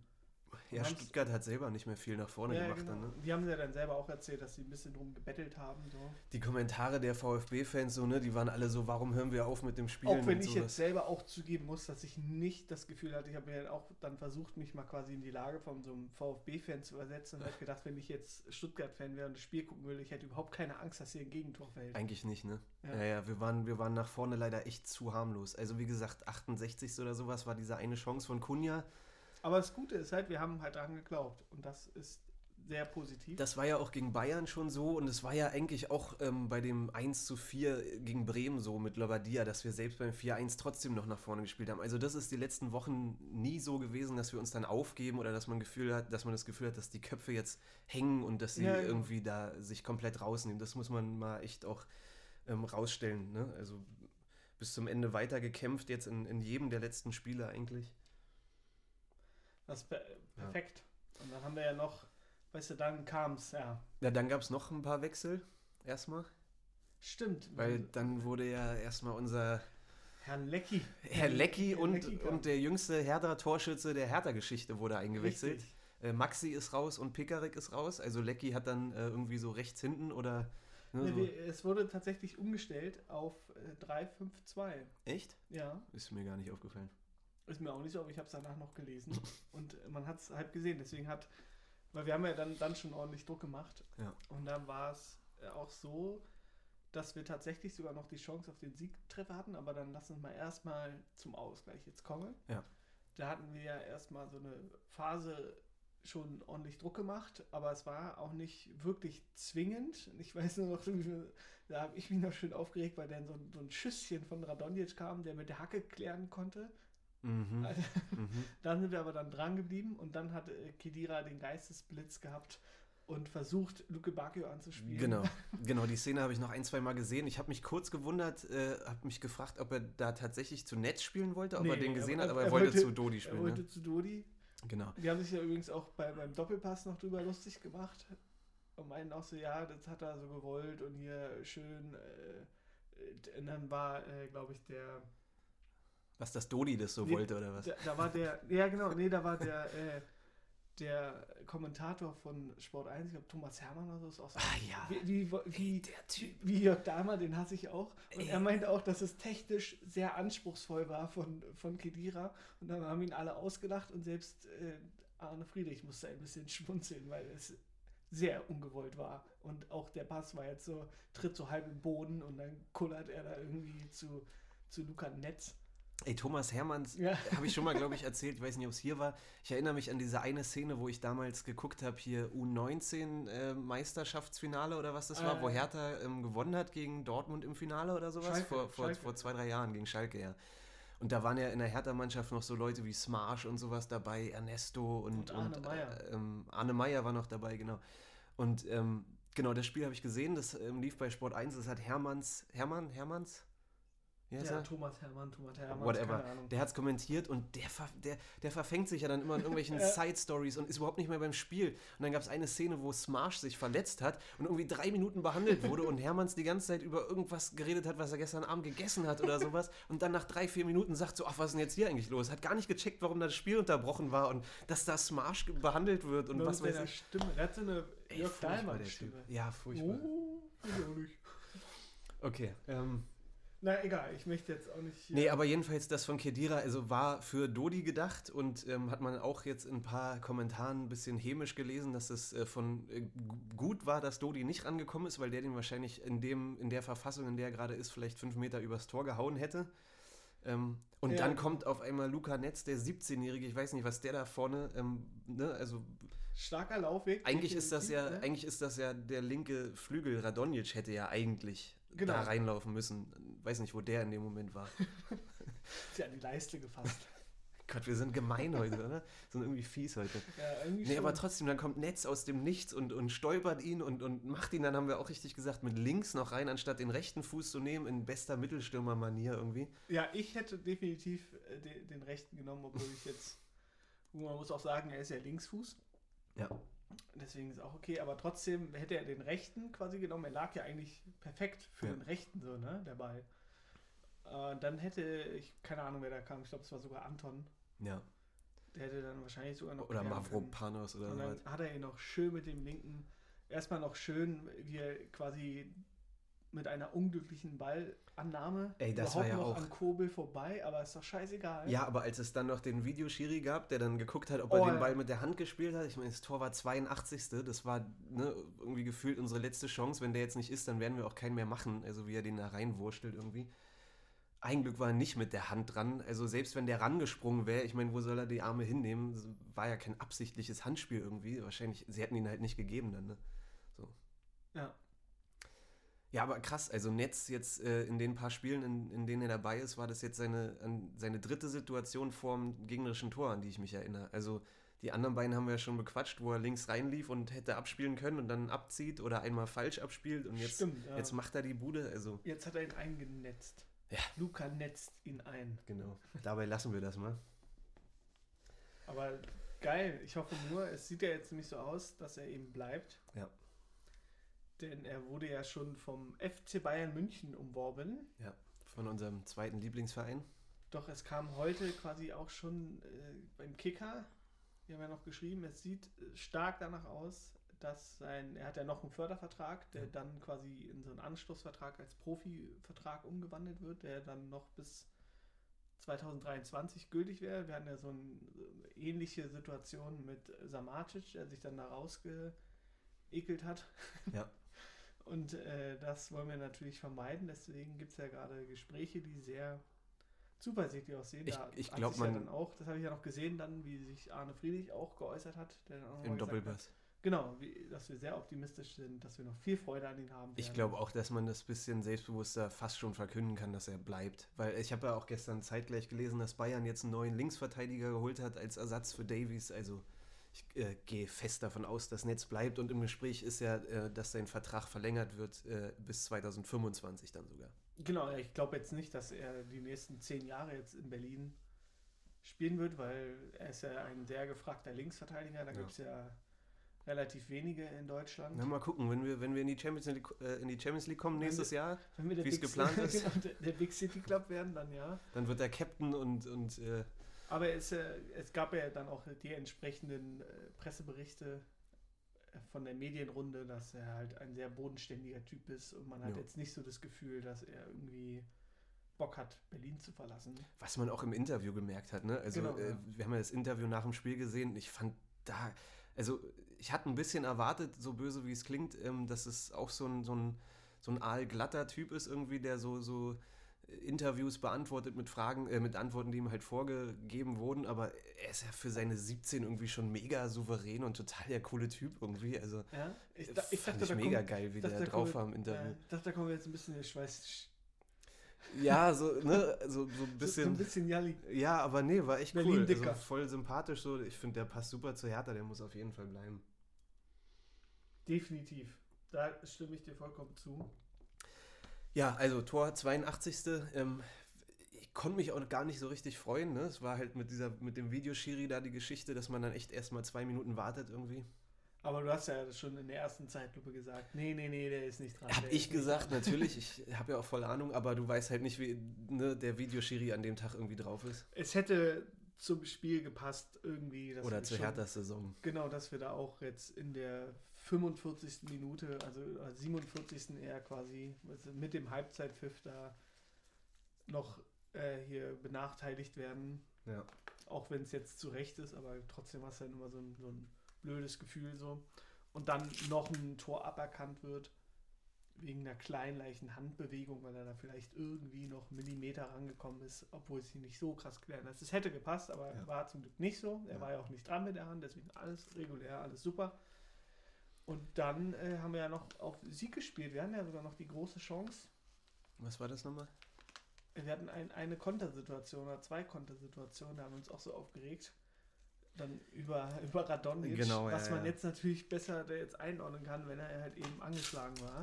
B: Ja, Stuttgart hat selber nicht mehr viel nach vorne
C: Ja,
B: gemacht.
C: genau.
B: Dann, ne?
C: Die haben ja dann selber auch erzählt, dass sie ein bisschen drum gebettelt haben. So.
B: Die Kommentare der VfB-Fans, so, ne, die waren alle so, warum hören wir auf mit dem Spielen?
C: Auch wenn ich jetzt selber auch zugeben muss, dass ich nicht das Gefühl hatte, ich habe mir auch dann versucht, mich mal quasi in die Lage von so einem VfB-Fan zu übersetzen und habe gedacht, wenn ich jetzt Stuttgart-Fan wäre und das Spiel gucken würde, ich hätte überhaupt keine Angst, dass hier ein Gegentor fällt.
B: Eigentlich nicht, ne?
C: Ja.
B: Ja, ja, wir, waren, wir waren nach vorne leider echt zu harmlos. Also wie gesagt, 68. oder sowas war diese eine Chance von Kunja.
C: Aber das Gute ist halt, wir haben halt daran geglaubt und das ist sehr positiv.
B: Das war ja auch gegen Bayern schon so und es war ja eigentlich auch ähm, bei dem 1 zu 4 gegen Bremen so mit Lobadia, dass wir selbst beim 4-1 trotzdem noch nach vorne gespielt haben. Also das ist die letzten Wochen nie so gewesen, dass wir uns dann aufgeben oder dass man Gefühl hat, dass man das Gefühl hat, dass die Köpfe jetzt hängen und dass sie
C: Ja, genau.
B: irgendwie da sich komplett rausnehmen. Das muss man mal echt auch ähm, rausstellen. Ne? Also bis zum Ende weiter gekämpft, jetzt in, in jedem der letzten Spiele eigentlich.
C: Das ist per perfekt. Und dann haben wir ja noch, weißt du, dann kam es, ja.
B: Ja, dann gab es noch ein paar Wechsel erstmal,
C: Stimmt.
B: weil dann wurde ja erstmal unser
C: Herrn Lecki.
B: Herr Lecki
C: Herr
B: und,
C: Lecki
B: und der jüngste Hertha-Torschütze der Hertha-Geschichte wurde eingewechselt.
C: Richtig.
B: Äh, Maxi ist raus und Pekarik ist raus. Also Lecki hat dann äh, irgendwie so rechts hinten oder. Ne,
C: Nee,
B: so.
C: es wurde tatsächlich umgestellt auf äh, 3-5-2.
B: Echt?
C: Ja,
B: Ist mir gar nicht aufgefallen.
C: Ist mir auch nicht so, aber ich habe es danach noch gelesen. Und man hat es halt gesehen. Deswegen hat, weil wir haben ja dann, dann schon ordentlich Druck gemacht.
B: Ja.
C: Und dann war es äh, auch so, dass wir tatsächlich sogar noch die Chance auf den Siegtreffer hatten. Aber dann lass uns mal erstmal zum Ausgleich jetzt kommen.
B: Ja.
C: Da hatten wir ja erstmal so eine Phase schon ordentlich Druck gemacht, aber es war auch nicht wirklich zwingend. Ich weiß nur noch, da habe ich mich noch schön aufgeregt, weil dann so, so ein Schüsschen von Radonjic kam, der mit der Hacke klären konnte.
B: Mhm.
C: Also,
B: Mhm.
C: dann sind wir aber dann dran geblieben und dann hat äh, Kedira den Geistesblitz gehabt und versucht, Luke Bacchio anzuspielen.
B: Genau, genau, die Szene habe ich noch ein, zwei Mal gesehen. Ich habe mich kurz gewundert, äh, habe mich gefragt, ob er da tatsächlich zu Netz spielen wollte, ob er
C: Nee,
B: den gesehen
C: er-
B: hat, aber
C: er
B: er wollte,
C: wollte-
B: zu Dodi
C: Er
B: spielen.
C: wollte
B: Ne?
C: zu Dodi.
B: Genau.
C: Die haben sich ja übrigens auch bei, beim Doppelpass noch drüber lustig gemacht und meinten auch so, ja, das hat er so gewollt und hier schön. Äh, und dann war, äh, glaube ich, der,
B: Was, dass Dodi das so
C: Nee,
B: wollte, oder was?
C: da, da war der, ja genau, nee, da war der, äh, der Kommentator von Sport 1, ich glaube Thomas Hermann oder so, ist auch so.
B: Ah ja.
C: Wie, wie, wie,
B: Der Typ.
C: wie Jörg Dahmer, den hasse ich auch. Und
B: Ey.
C: er meinte auch, dass es technisch sehr anspruchsvoll war von, von Kedira. Und dann haben ihn alle ausgedacht und selbst äh, Arne Friedrich musste ein bisschen schmunzeln, weil es sehr ungewollt war. Und auch der Pass war jetzt so, tritt so halb im Boden und dann kullert er da irgendwie zu, zu Luca Netz.
B: Ey, Thomas Hermanns,
C: Ja.
B: habe ich schon mal, glaube ich, erzählt. Ich weiß nicht, ob es hier war. Ich erinnere mich an diese eine Szene, wo ich damals geguckt habe, hier U19 äh, Meisterschaftsfinale oder was das
C: Ah,
B: war, wo
C: ja.
B: Hertha ähm, gewonnen hat gegen Dortmund im Finale oder sowas.
C: Schalke,
B: vor, vor,
C: Schalke.
B: vor zwei, drei Jahren gegen Schalke, ja. Und da waren ja in der Hertha-Mannschaft noch so Leute wie Smarsch und sowas dabei, Ernesto und,
C: Und Arne
B: und,
C: Meyer.
B: Äh, ähm, Arne Meyer war noch dabei, genau. Und ähm, genau, das Spiel habe ich gesehen, das ähm, lief bei Sport 1, das hat Hermanns, Hermann, Hermanns?
C: Ja,
B: er?
C: Thomas Hermann, Thomas Hermann,
B: Whatever.
C: keine Ahnung.
B: Der hat es kommentiert und der, ver der, der verfängt sich ja dann immer in irgendwelchen
C: Ja.
B: Side-Stories und ist überhaupt nicht mehr beim Spiel. Und dann gab es eine Szene, wo Smarsh sich verletzt hat und irgendwie drei Minuten behandelt wurde und Hermanns die ganze Zeit über irgendwas geredet hat, was er gestern Abend gegessen hat oder sowas. Und dann nach drei, vier Minuten sagt so, ach, was ist denn jetzt hier eigentlich los? Hat gar nicht gecheckt, warum das Spiel unterbrochen war und dass da Smarsh ge- behandelt wird und
C: Nur
B: was weiß ich.
C: Stimme. So eine
B: Ey, furchtbar, der
C: Stimme.
B: Typ. Ja, furchtbar.
C: Oh.
B: Okay. Ähm,
C: Na egal, ich möchte jetzt auch nicht.
B: Nee, aber jedenfalls das von Kedira, also war für Dodi gedacht und ähm, hat man auch jetzt in ein paar Kommentaren ein bisschen hämisch gelesen, dass es äh, von äh, gu- gut war, dass Dodi nicht rangekommen ist, weil der den wahrscheinlich in, dem, in der Verfassung, in der er gerade ist, vielleicht fünf Meter übers Tor gehauen hätte. Ähm, und
C: Ja.
B: dann kommt auf einmal Luca Netz, der 17-Jährige, ich weiß nicht, was der da vorne, ähm, ne, also
C: Starker Laufweg.
B: eigentlich ist das ja,
C: ne?
B: eigentlich ist das ja der linke Flügel. Radonjic hätte ja eigentlich
C: Genau.
B: da reinlaufen müssen. Weiß nicht, wo der in dem Moment war.
C: Ja an die Leiste gefasst.
B: Gott, wir sind gemein heute, oder? Sind irgendwie fies heute.
C: ja, irgendwie
B: Nee,
C: schon.
B: aber trotzdem, dann kommt Netz aus dem Nichts und, und stolpert ihn und, und macht ihn, dann haben wir auch richtig gesagt, mit links noch rein, anstatt den rechten Fuß zu nehmen, in bester Mittelstürmer-Manier irgendwie.
C: Ja, ich hätte definitiv äh, den, den rechten genommen, obwohl ich jetzt. Man muss auch sagen, er ist ja Linksfuß.
B: Ja.
C: Deswegen ist auch okay, aber trotzdem hätte er den rechten quasi genommen. Er lag ja eigentlich perfekt für
B: Ja.
C: den rechten, so, ne? Der Ball. Äh, dann hätte ich, keine Ahnung, wer da kam. Ich glaube, es war sogar Anton.
B: Ja.
C: Der hätte dann wahrscheinlich sogar noch.
B: Oder. Mavropanos oder
C: Und
B: so.
C: dann hat er ihn noch schön mit dem linken, erstmal noch schön, wie er quasi mit einer unglücklichen Ballannahme
B: Ey, das war ja
C: noch
B: auch-
C: an Kobel vorbei, aber ist doch scheißegal.
B: Ja, aber als es dann noch den Videoschiri gab, der dann geguckt hat, ob
C: Oh,
B: er den. Ball mit der Hand gespielt hat, ich meine, das Tor war 82. Das war ne, irgendwie gefühlt unsere letzte Chance. Wenn der jetzt nicht ist, dann werden wir auch keinen mehr machen. Also wie er den da reinwurstelt irgendwie. Ein Glück war er nicht mit der Hand dran. Also selbst wenn der rangesprungen wäre, ich meine, wo soll er die Arme hinnehmen? Das War ja kein absichtliches Handspiel irgendwie. Wahrscheinlich, sie hätten ihn halt nicht gegeben dann, ne?
C: Ja.
B: Ja, aber krass, also Netz jetzt äh, in den paar Spielen, in, in denen er dabei ist, war das jetzt seine, an, seine dritte Situation vorm gegnerischen Tor, an die ich mich erinnere. Also die anderen beiden haben wir ja schon bequatscht, wo er links reinlief und hätte abspielen können und dann abzieht oder einmal falsch abspielt und jetzt,
C: Stimmt, ja.
B: jetzt macht er die Bude. Also
C: Jetzt hat er ihn eingenetzt.
B: Ja.
C: Luca netzt ihn ein.
B: genau, dabei lassen wir das mal.
C: Aber geil. Ich hoffe nur, es sieht ja jetzt nicht so aus, dass er eben bleibt.
B: Ja.
C: Denn er wurde ja schon vom FC Bayern München umworben.
B: Von unserem zweiten Lieblingsverein.
C: Doch es kam heute quasi auch schon äh, beim Kicker. Wir haben ja noch geschrieben, es sieht äh, stark danach aus, dass sein, er hat ja noch einen Fördervertrag, der
B: Ja.
C: dann quasi in so einen Anschlussvertrag als Profivertrag umgewandelt wird, der dann noch bis 2023 gültig wäre. Wir hatten ja so eine ähnliche Situation mit Samacic, der sich dann da rausgeekelt hat.
B: Ja.
C: Und äh, das wollen wir natürlich vermeiden. Deswegen gibt es ja gerade Gespräche, die sehr zuversichtlich aussehen.
B: Ich-
C: Da
B: ich
C: hat
B: glaub,
C: sich ja
B: man-
C: dann auch, das habe ich ja noch gesehen, dann, wie sich Arne Friedrich auch geäußert hat.
B: Im
C: hat,
B: Doppelpass.
C: Genau, wie, dass wir sehr optimistisch sind, dass wir noch viel Freude an ihn haben.
B: Ich
C: werden.
B: glaube auch, dass man das bisschen selbstbewusster fast schon verkünden kann, dass er bleibt. Weil ich habe ja auch gestern zeitgleich gelesen, dass Bayern jetzt einen neuen Linksverteidiger geholt hat als Ersatz für Davies. Also ich äh, gehe fest davon aus, dass Netz bleibt. Und im Gespräch ist ja, äh, dass sein Vertrag verlängert wird äh, bis 2025 dann sogar.
C: Genau, ich glaube jetzt nicht, dass er die nächsten zehn Jahre jetzt in Berlin spielen wird, weil er ist ja ein sehr gefragter Linksverteidiger. Da
B: Ja.
C: gibt es ja relativ wenige in Deutschland.
B: Na, mal gucken, wenn wir, wenn wir in, die Champions League, äh, in die Champions League kommen
C: Wenn
B: nächstes Jahr,
C: wir der
B: Wie's
C: Big
B: geplant ist.
C: genau, der, der Big City Club werden, dann ja.
B: dann wird er Captain und, und äh,
C: Aber es, äh, es gab ja dann auch die entsprechenden äh, Presseberichte äh, von der Medienrunde, dass er halt ein sehr bodenständiger Typ ist und man hat
B: Ja.
C: jetzt nicht so das Gefühl, dass er irgendwie Bock hat, Berlin zu verlassen.
B: was man auch im Interview gemerkt hat, ne? Also
C: Genau,
B: äh,
C: ja.
B: wir haben ja das Interview nach dem Spiel gesehen. Ich fand da, also ich hatte ein bisschen erwartet, so böse wie es klingt, ähm, dass es auch so ein, so ein, so ein aalglatter Typ ist irgendwie, der so, so Interviews beantwortet mit Fragen, äh, mit Antworten, die ihm halt vorgegeben wurden, aber er ist ja für seine 17 irgendwie schon mega souverän und total der coole Typ irgendwie. Also
C: Ja, ich,
B: ich
C: da, ich
B: fand
C: dachte,
B: ich
C: da
B: mega
C: kommt,
B: geil, wie der
C: da
B: drauf war im Interview.
C: äh, ich dachte, da kommen wir jetzt ein bisschen in Schweiß.
B: Ja, so, ne, so, so ein
C: So
B: bisschen.
C: ein bisschen Jalli.
B: Ja, aber nee, war echt
C: Berlin
B: cool.
C: dicker.
B: Also voll sympathisch so. Ich finde, der passt super zu Hertha, der muss auf jeden Fall bleiben.
C: Definitiv. Da stimme ich dir vollkommen zu.
B: Ja, also Tor 82. Ähm, ich konnte mich auch gar nicht so richtig freuen. Ne? Es war halt mit dieser, mit dem Videoschiri da die Geschichte, dass man dann echt erstmal zwei Minuten wartet irgendwie.
C: Aber du hast ja schon in der ersten Zeitlupe gesagt, nee, nee, nee, der ist nicht dran.
B: Hab ich gesagt,
C: dran.
B: natürlich. Ich habe ja auch voll Ahnung, aber du weißt halt nicht, wie ne, der Videoschiri an dem Tag irgendwie drauf ist.
C: Es hätte zum Spiel gepasst irgendwie.
B: Oder
C: wir
B: zu
C: schon-
B: Herthas Saison.
C: Genau, dass wir da auch jetzt in der 45. Minute, also äh, 47. eher quasi, also mit dem Halbzeitpfiff da noch äh, hier benachteiligt werden.
B: Ja.
C: Auch wenn es jetzt zu Recht ist, aber trotzdem hast du dann immer so ein, so ein blödes Gefühl so. Und dann noch ein Tor aberkannt wird, wegen einer kleinen, leichten Handbewegung, weil er da vielleicht irgendwie noch Millimeter rangekommen ist, obwohl es ihn nicht so krass klären lässt. Es hätte gepasst, aber
B: Ja.
C: war zum Glück nicht so. Er
B: Ja.
C: war ja auch nicht dran mit der Hand, deswegen alles regulär, alles super. Und dann äh, haben wir ja noch auf Sieg gespielt. Wir hatten ja sogar noch die große Chance.
B: Was war das nochmal?
C: Wir hatten ein, eine Kontersituation oder zwei Kontersituationen, da haben wir uns auch so aufgeregt. Dann über, über Radonjic,
B: Genau, ja,
C: was man
B: ja.
C: jetzt natürlich besser jetzt einordnen kann, wenn er halt eben angeschlagen war.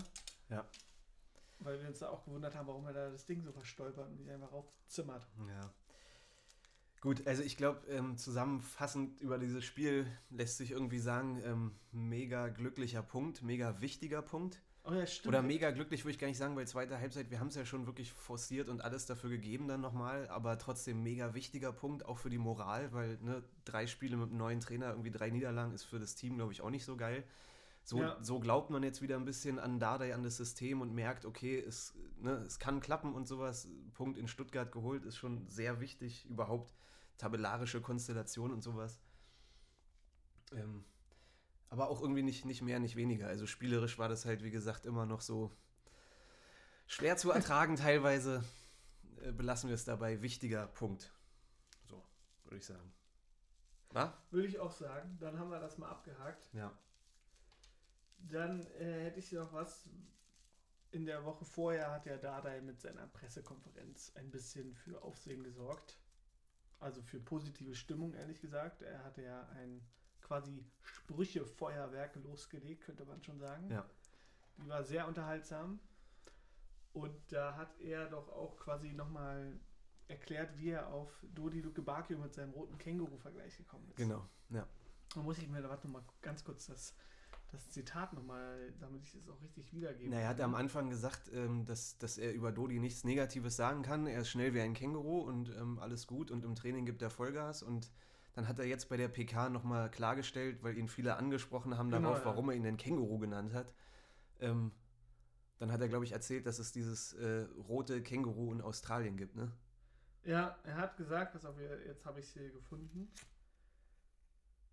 B: Ja.
C: Weil wir uns da auch gewundert haben, warum er da das Ding so verstolpert und sich einfach raufzimmert.
B: Ja. Gut, also ich glaube, ähm, zusammenfassend über dieses Spiel lässt sich irgendwie sagen, ähm, mega glücklicher Punkt, mega wichtiger Punkt.
C: Oh ja, stimmt.
B: Oder mega glücklich würde ich gar nicht sagen, weil zweite Halbzeit, wir haben es ja schon wirklich forciert und alles dafür gegeben dann nochmal, aber trotzdem mega wichtiger Punkt, auch für die Moral, weil ne, drei Spiele mit einem neuen Trainer, irgendwie drei Niederlagen ist für das Team, glaube ich, auch nicht so geil. So,
C: Ja.
B: so glaubt man jetzt wieder ein bisschen an Dardai, an das System und merkt, okay, es, ne, es kann klappen und sowas. Punkt in Stuttgart geholt ist schon sehr wichtig, überhaupt tabellarische Konstellation und sowas. Ähm, aber auch irgendwie nicht, nicht mehr, nicht weniger. Also spielerisch war das halt, wie gesagt, immer noch so schwer zu ertragen teilweise. Äh, belassen wir es dabei. Wichtiger Punkt. So, würde ich sagen. Na?
C: Würde ich auch sagen. Dann haben wir das mal abgehakt.
B: Ja.
C: Dann äh, hätte ich noch was. In der Woche vorher hat ja Dardai mit seiner Pressekonferenz ein bisschen für Aufsehen gesorgt. Also für positive Stimmung, ehrlich gesagt. Er hatte ja ein quasi Sprüche-Feuerwerk losgelegt, könnte man schon sagen.
B: Ja.
C: Die war sehr unterhaltsam. Und da hat er doch auch quasi nochmal erklärt, wie er auf Dodi Luke Bakio mit seinem roten Känguru-Vergleich gekommen ist.
B: Genau. Ja.
C: Da muss ich mir, warte noch mal ganz kurz das, das Zitat nochmal, damit ich es auch richtig wiedergebe.
B: Na, er hat am Anfang gesagt, ähm, dass, dass er über Dodi nichts Negatives sagen kann. Er ist schnell wie ein Känguru und ähm, alles gut und im Training gibt er Vollgas. Und dann hat er jetzt bei der PK nochmal klargestellt, weil ihn viele angesprochen haben
C: Genau,
B: darauf,
C: ja.
B: warum er ihn denn Känguru genannt hat. Ähm, dann hat er, glaube ich, erzählt, dass es dieses äh, rote Känguru in Australien gibt, ne?
C: Ja, er hat gesagt, pass auf, jetzt habe ich es hier gefunden.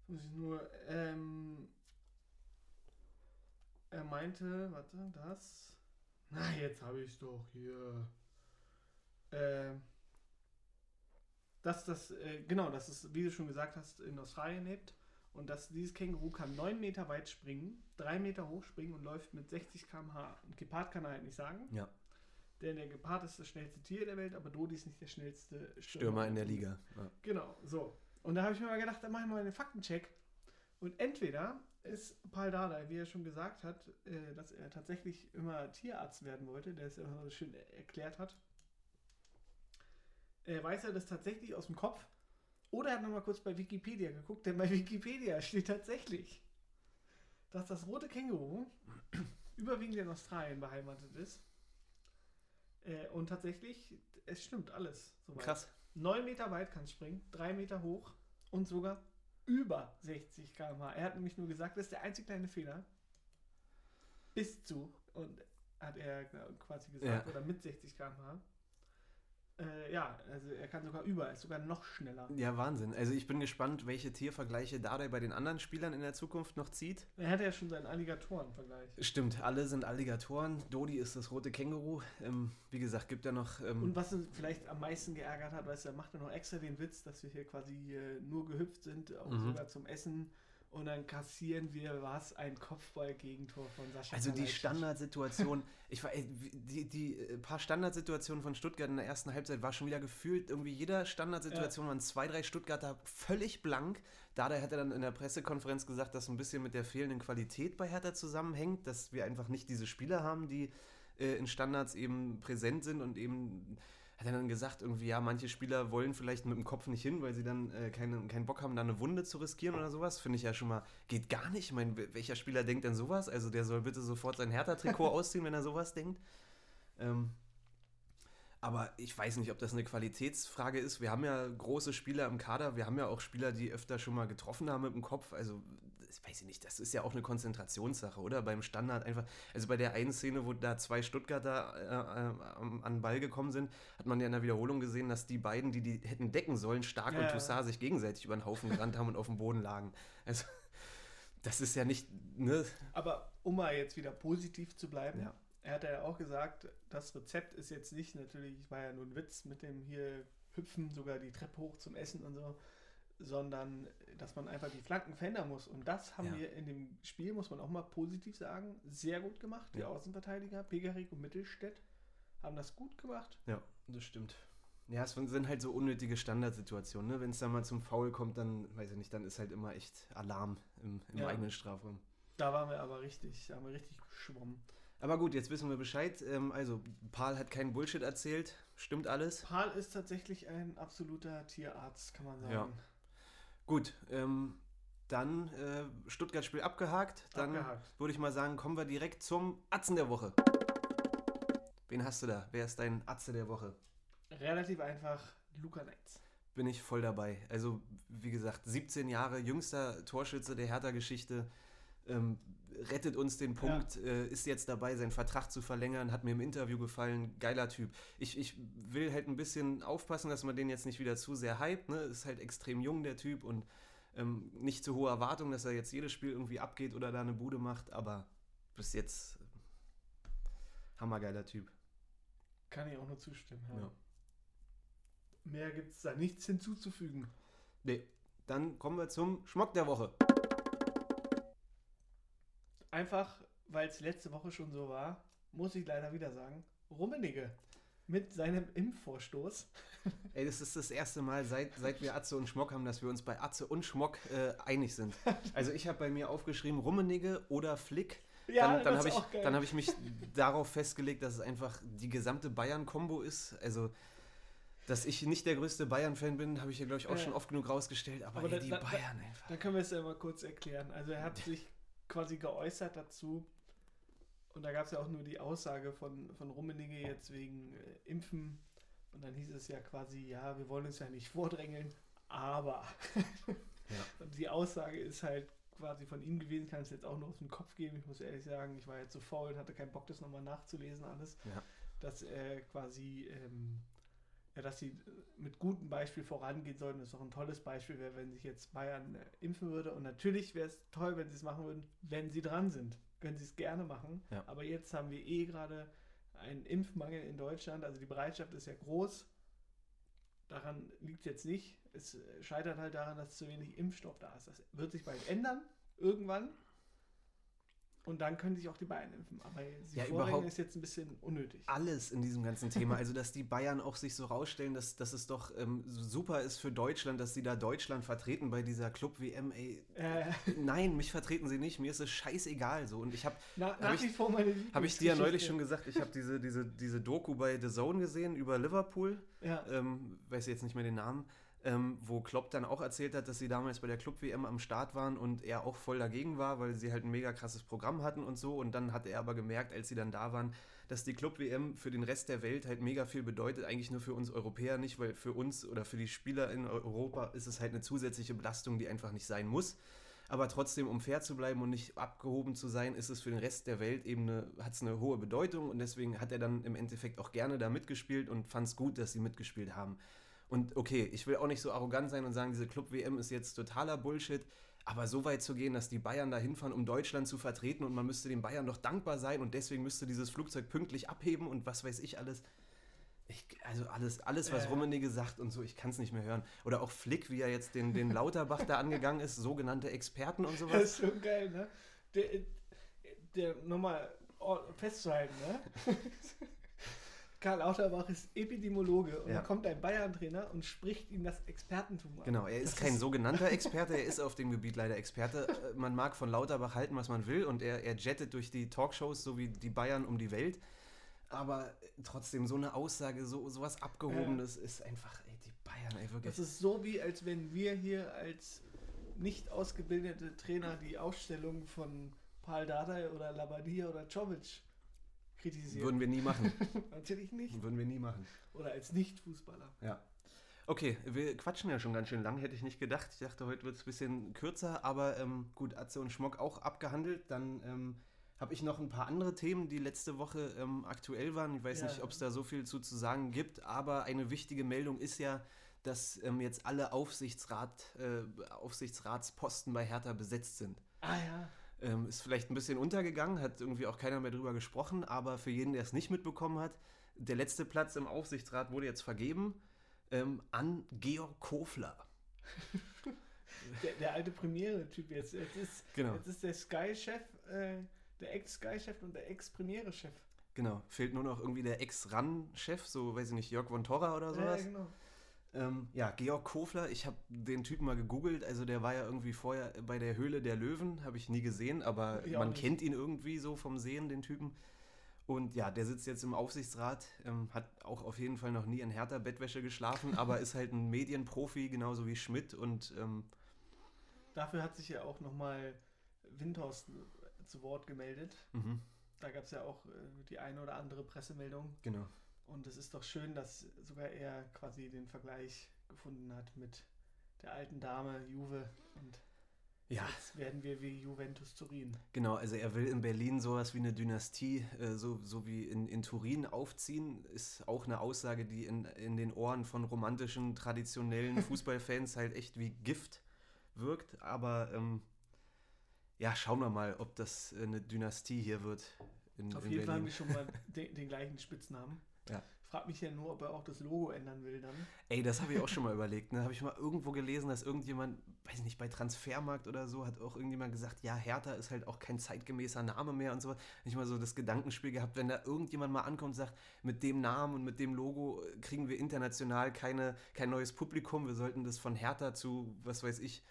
C: Muss ich nur, ähm, meinte, warte, das. Na, jetzt habe ich es doch hier. Ähm, dass das, äh, genau, dass es, wie du schon gesagt hast, in Australien lebt. Und dass dieses Känguru kann 9 Meter weit springen, 3 Meter hoch springen und läuft mit 60 km/h. Ein Gepard kann er halt nicht sagen.
B: Ja.
C: Denn der Gepard ist das schnellste Tier der Welt, aber Dodi ist nicht der schnellste Stürmer,
B: Stürmer in der Liga. Ja.
C: Genau, so. Und da habe ich mir mal gedacht, dann mache ich mal einen Faktencheck. Und entweder ist Paul Dardai, wie er schon gesagt hat, äh, dass er tatsächlich immer Tierarzt werden wollte, der es ja immer so schön erklärt hat. Äh, weiß er das tatsächlich aus dem Kopf? Oder er hat nochmal kurz bei Wikipedia geguckt, denn bei Wikipedia steht tatsächlich, dass das rote Känguru überwiegend in Australien beheimatet ist. Äh, und tatsächlich, es stimmt alles. Soweit.
B: Krass.
C: 9 Meter weit kann es springen, 3 Meter hoch und sogar über 60 km/h. Er hat nämlich nur gesagt, das ist der einzige kleine Fehler. Bis zu, und hat er quasi gesagt,
B: Ja.
C: oder mit 60 km/h. Äh, ja, also er kann sogar über, er ist sogar noch schneller.
B: Ja, Wahnsinn. Also ich bin gespannt, welche Tiervergleiche Dardai bei den anderen Spielern in der Zukunft noch zieht.
C: Er hatte ja schon seinen Alligatoren-Vergleich.
B: Stimmt, alle sind Alligatoren. Dodi ist das rote Känguru. Ähm, wie gesagt, gibt ja noch. Ähm,
C: Und was ihn vielleicht am meisten geärgert hat, weißt du, er macht ja noch extra den Witz, dass wir hier quasi äh, nur gehüpft sind, auch
B: Mhm.
C: sogar zum Essen. Und dann kassieren wir was, ein Kopfball-Gegentor von Sascha
B: Also die. Standardsituation, ich war, ey, die, die äh, paar Standardsituationen von Stuttgart in der ersten Halbzeit war schon wieder gefühlt, irgendwie jeder Standardsituation waren zwei, drei Stuttgarter völlig blank. Dada hat er dann in der Pressekonferenz gesagt, dass ein bisschen mit der fehlenden Qualität bei Hertha zusammenhängt, dass wir einfach nicht diese Spieler haben, die äh, in Standards eben präsent sind und eben hat er dann gesagt, irgendwie, ja, manche Spieler wollen vielleicht mit dem Kopf nicht hin, weil sie dann äh, keinen, keinen Bock haben, da eine Wunde zu riskieren oder sowas. Finde ich ja schon mal, geht gar nicht. Ich meine, welcher Spieler denkt denn sowas? Also der soll bitte sofort sein Hertha-Trikot ausziehen, wenn er sowas denkt. Ähm, aber ich weiß nicht, ob das eine Qualitätsfrage ist. Wir haben ja große Spieler im Kader. Wir haben ja auch Spieler, die öfter schon mal getroffen haben mit dem Kopf. Also, ich weiß nicht, das ist ja auch eine Konzentrationssache, oder? Beim Standard einfach. Also bei der einen Szene, wo da zwei Stuttgarter äh, äh, an den Ball gekommen sind, hat man ja in der Wiederholung gesehen, dass die beiden, die die hätten decken sollen, Stark
C: Ja,
B: und
C: ja.
B: Toussaint, sich gegenseitig über den Haufen gerannt haben und auf dem Boden lagen. Also, das ist ja nicht, ne?
C: Aber um mal jetzt wieder positiv zu bleiben,
B: Ja.
C: er hat ja auch gesagt, das Rezept ist jetzt nicht natürlich, war ja nur ein Witz mit dem hier hüpfen, sogar die Treppe hoch zum Essen und so, sondern dass man einfach die Flanken verändern muss. Und das haben
B: Ja.
C: wir in dem Spiel, muss man auch mal positiv sagen, sehr gut gemacht. Die
B: Ja.
C: Außenverteidiger, Pegarik und Mittelstädt, haben das gut gemacht.
B: Ja, das stimmt. Ja, es sind halt so unnötige Standardsituationen. Ne? Wenn es dann mal zum Foul kommt, dann, weiß ich nicht, dann ist halt immer echt Alarm im, im
C: Ja.
B: eigenen Strafraum.
C: Da waren wir aber richtig, da haben wir richtig geschwommen.
B: Aber gut, jetzt wissen wir Bescheid. Ähm, also, Paul hat keinen Bullshit erzählt. Stimmt alles.
C: Paul ist tatsächlich ein absoluter Tierarzt, kann man sagen.
B: Ja. Gut, ähm, dann äh, Stuttgart-Spiel abgehakt. Dann
C: Abgehakt.
B: würde ich mal sagen, kommen wir direkt zum Atzen der Woche. Wen hast du da? Wer ist dein Atze der Woche?
C: Relativ einfach, Luca Neitz.
B: bin ich voll dabei. Also, wie gesagt, 17 Jahre, jüngster Torschütze der Hertha-Geschichte, ähm, rettet uns den Punkt, äh, ist jetzt dabei, seinen Vertrag zu verlängern, hat mir im Interview gefallen, geiler Typ. Ich, ich will halt ein bisschen aufpassen, dass man den jetzt nicht wieder zu sehr hypt, ne? Ist halt extrem jung, der Typ, und ähm, nicht zu hohe Erwartungen, dass er jetzt jedes Spiel irgendwie abgeht oder da eine Bude macht, aber bis jetzt äh, hammergeiler Typ.
C: Kann ich auch nur zustimmen. Ja.
B: Ja.
C: Mehr gibt es da nichts hinzuzufügen.
B: Nee, dann kommen wir zum Schmock der Woche.
C: Einfach, weil es letzte Woche schon so war, muss ich leider wieder sagen, Rummenigge mit seinem Impfvorstoß.
B: Ey, das ist das erste Mal, seit, seit wir Atze und Schmock haben, dass wir uns bei Atze und Schmock äh, einig sind. Also ich habe bei mir aufgeschrieben Rummenigge oder Flick. dann dann
C: das
B: habe ich, dann hab ich mich darauf festgelegt, dass es einfach die gesamte Bayern-Kombo ist. Also, dass ich nicht der größte Bayern-Fan bin, habe ich ja, glaube ich, auch
C: Ja.
B: schon oft genug rausgestellt. Aber,
C: Aber
B: ey,
C: da-
B: die
C: da- da-
B: Bayern einfach.
C: Dann können wir es ja mal kurz erklären. Also er hat sich quasi geäußert dazu. Und da gab es ja auch nur die Aussage von, von Rummenigge jetzt wegen äh, Impfen. Und dann hieß es ja quasi, ja, wir wollen uns ja nicht vordrängeln, aber. Und die Aussage ist halt quasi von ihm gewesen, kann es jetzt auch nur aus dem Kopf geben. Ich muss ehrlich sagen, ich war jetzt so faul und hatte keinen Bock, das nochmal nachzulesen alles.
B: Ja.
C: Dass er quasi, ähm, ja, dass sie mit gutem Beispiel vorangehen sollten. Das ist auch ein tolles Beispiel wäre, wenn sich jetzt Bayern äh, impfen würde. Und natürlich wäre es toll, wenn sie es machen würden, wenn sie dran sind. Können sie es gerne machen.
B: Ja.
C: Aber jetzt haben wir eh gerade einen Impfmangel in Deutschland. Also die Bereitschaft ist ja groß. Daran liegt es jetzt nicht. Es äh, scheitert halt daran, dass zu wenig Impfstoff da ist. Das wird sich bald ändern, irgendwann. Und dann können sich auch die Bayern impfen. Aber die
B: Ja, überhaupt-
C: ist jetzt ein bisschen unnötig.
B: alles in diesem ganzen Thema. Also, dass die Bayern auch sich so rausstellen, dass, dass es doch ähm, super ist für Deutschland, dass sie da Deutschland vertreten bei dieser Club-WM. Ey,
C: Äh,
B: nein, mich vertreten sie nicht. Mir ist es scheißegal so. Und ich habe Hab
C: nach
B: ich-
C: wie vor meine
B: Habe ich dir ja neulich schon gesagt, ich habe diese, diese, diese Doku bei The Zone gesehen über Liverpool,
C: Ja.
B: ähm, weiß jetzt nicht mehr den Namen, ähm, wo Klopp dann auch erzählt hat, dass sie damals bei der Club-WM am Start waren und er auch voll dagegen war, weil sie halt ein mega krasses Programm hatten und so. Und dann hat er aber gemerkt, als sie dann da waren, dass die Club-WM für den Rest der Welt halt mega viel bedeutet, eigentlich nur für uns Europäer nicht, weil für uns oder für die Spieler in Europa ist es halt eine zusätzliche Belastung, die einfach nicht sein muss. Aber trotzdem, um fair zu bleiben und nicht abgehoben zu sein, ist es für den Rest der Welt eben eine, hat es eine hohe Bedeutung und deswegen hat er dann im Endeffekt auch gerne da mitgespielt und fand es gut, dass sie mitgespielt haben. Und okay, ich will auch nicht so arrogant sein und sagen, diese Club-WM ist jetzt totaler Bullshit, aber so weit zu gehen, dass die Bayern da hinfahren, um Deutschland zu vertreten und man müsste den Bayern doch dankbar sein und deswegen müsste dieses Flugzeug pünktlich abheben und was weiß ich alles. Ich, also alles, alles, was
C: Äh.
B: Rummenigge sagt und so, ich kann es nicht mehr hören. Oder auch Flick, wie er jetzt den, den Lauterbach da angegangen ist, sogenannte Experten und
C: Das
B: sowas.
C: ist schon geil, ne? Der, der nochmal oh, festzuhalten, ne? Karl Lauterbach ist Epidemiologe und
B: Ja.
C: dann kommt ein Bayern-Trainer und spricht ihm das Expertentum an.
B: Genau, er ist
C: Das
B: kein
C: ist-
B: sogenannter Experte, er ist auf dem Gebiet leider Experte. Äh, Man mag von Lauterbach halten, was man will, und er, er jettet durch die Talkshows, so wie die Bayern um die Welt. Aber äh, trotzdem, so eine Aussage, so sowas Abgehobenes ist einfach, ey, die Bayern, ey, wirklich.
C: Das ist so wie, als wenn wir hier als nicht ausgebildete Trainer die Ausstellung von Paul Dardai oder Labadia oder Czovic kritisieren.
B: Würden wir nie machen.
C: Natürlich nicht.
B: Würden wir nie machen.
C: Oder als Nicht-Fußballer.
B: Ja. Okay, wir quatschen ja schon ganz schön lang, hätte ich nicht gedacht. Ich dachte, heute wird es ein bisschen kürzer, aber ähm, gut, Atze und Schmock auch abgehandelt. Dann ähm, habe ich noch ein paar andere Themen, die letzte Woche ähm, aktuell waren. Ich weiß
C: Ja.
B: nicht, ob es da so viel zu, zu sagen gibt, aber eine wichtige Meldung ist ja, dass ähm, jetzt alle Aufsichtsrat, äh, Aufsichtsratsposten bei Hertha besetzt sind.
C: Ah ja.
B: Ähm, ist vielleicht ein bisschen untergegangen, hat irgendwie auch keiner mehr drüber gesprochen, aber für jeden, der es nicht mitbekommen hat, der letzte Platz im Aufsichtsrat wurde jetzt vergeben ähm, an Georg Kofler.
C: Der, der alte Premiere-Typ jetzt. Jetzt ist,
B: Genau.
C: jetzt ist der Sky-Chef, äh, der Ex-Sky-Chef und der Ex-Premiere-Chef.
B: Genau, fehlt nur noch irgendwie der Ex-RAN-Chef, so weiß ich nicht, Jörg von Torra oder
C: Ja,
B: sowas.
C: genau.
B: Ähm, ja, Georg Kofler, ich habe den Typen mal gegoogelt, also der war ja irgendwie vorher bei der Höhle der Löwen, habe ich nie gesehen, aber
C: auch
B: man kennt ihn irgendwie so vom Sehen, den Typen. Und ja, der sitzt jetzt im Aufsichtsrat, ähm, hat auch auf jeden Fall noch nie in härter Bettwäsche geschlafen, aber ist halt ein Medienprofi, genauso wie Schmidt und ähm,
C: Dafür hat sich ja auch nochmal Windhorst zu Wort gemeldet.
B: mhm,
C: Da gab es ja auch äh, die eine oder andere Pressemeldung.
B: genau.
C: Und es ist doch schön, dass sogar er quasi den Vergleich gefunden hat mit der alten Dame Juve. Und
B: Ja,
C: jetzt werden wir wie Juventus Turin.
B: Genau, also er will in Berlin sowas wie eine Dynastie, äh, so, so wie in, in Turin aufziehen. Ist auch eine Aussage, die in, in den Ohren von romantischen, traditionellen Fußballfans halt echt wie Gift wirkt. Aber ähm, ja, schauen wir mal, ob das äh, eine Dynastie hier wird in,
C: Auf
B: in
C: jeden Fall haben
B: Berlin.
C: wir schon mal den, den gleichen Spitznamen.
B: Ja.
C: Frag mich ja nur, ob er auch das Logo ändern will dann.
B: Ey, das habe ich auch schon mal überlegt. Ne? Habe ich mal irgendwo gelesen, dass irgendjemand, weiß nicht, bei Transfermarkt oder so, hat auch irgendjemand gesagt, ja, Hertha ist halt auch kein zeitgemäßer Name mehr und so. Ich mal so das Gedankenspiel gehabt, wenn da irgendjemand mal ankommt und sagt, mit dem Namen und mit dem Logo kriegen wir international keine, kein neues Publikum. Wir sollten das von Hertha zu, was weiß ich,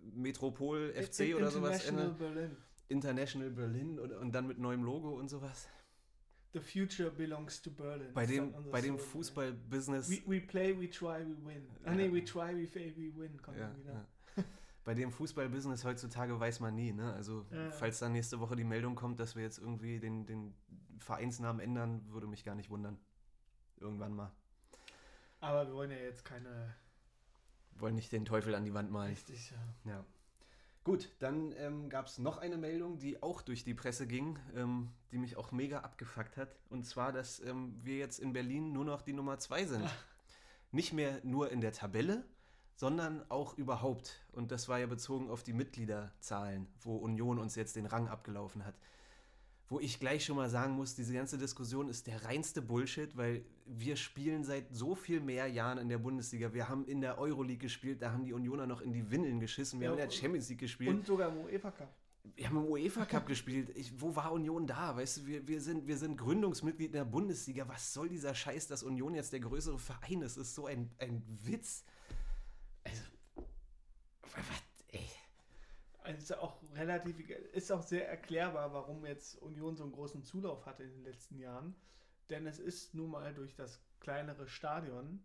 B: Metropol FC oder sowas
C: International
B: ändern.
C: Berlin.
B: International Berlin und, und dann mit neuem Logo und sowas.
C: The future belongs to Berlin.
B: Bei dem, bei dem
C: ne?
B: Fußball-Business.
C: We, we play, we try, we win. Ah
B: Ja.
C: nee, we try, we fail, we win. Kommt
B: Ja,
C: wieder.
B: ja. Bei dem Fußballbusiness heutzutage weiß man nie. Ne? Also,
C: Ja.
B: falls dann nächste Woche die Meldung kommt, dass wir jetzt irgendwie den, den Vereinsnamen ändern, würde mich gar nicht wundern. Irgendwann mal.
C: Aber wir wollen ja jetzt keine.
B: Wollen nicht den Teufel an die Wand malen.
C: Richtig, ja.
B: Ja. Gut, dann ähm, gab es noch eine Meldung, die auch durch die Presse ging, ähm, die mich auch mega abgefuckt hat. Und zwar, dass ähm, wir jetzt in Berlin nur noch die Nummer zwei sind. Nicht mehr nur in der Tabelle, sondern auch überhaupt. Und das war ja bezogen auf die Mitgliederzahlen, wo Union uns jetzt den Rang abgelaufen hat. Wo ich gleich schon mal sagen muss, diese ganze Diskussion ist der reinste Bullshit, weil wir spielen seit so viel mehr Jahren in der Bundesliga. Wir haben in der Euroleague gespielt, da haben die Unioner noch in die Windeln geschissen. Wir
C: Ja,
B: haben in der Champions League gespielt.
C: Und sogar im UEFA Cup.
B: Wir haben im UEFA Cup gespielt. Ich, wo war Union da? Weißt du, wir, wir, sind, wir sind Gründungsmitglied in der Bundesliga. Was soll dieser Scheiß, dass Union jetzt der größere Verein ist? Das ist so ein, ein Witz. Also, was.
C: Also ist auch relativ, ist auch sehr erklärbar, warum jetzt Union so einen großen Zulauf hatte in den letzten Jahren. Denn es ist nun mal durch das kleinere Stadion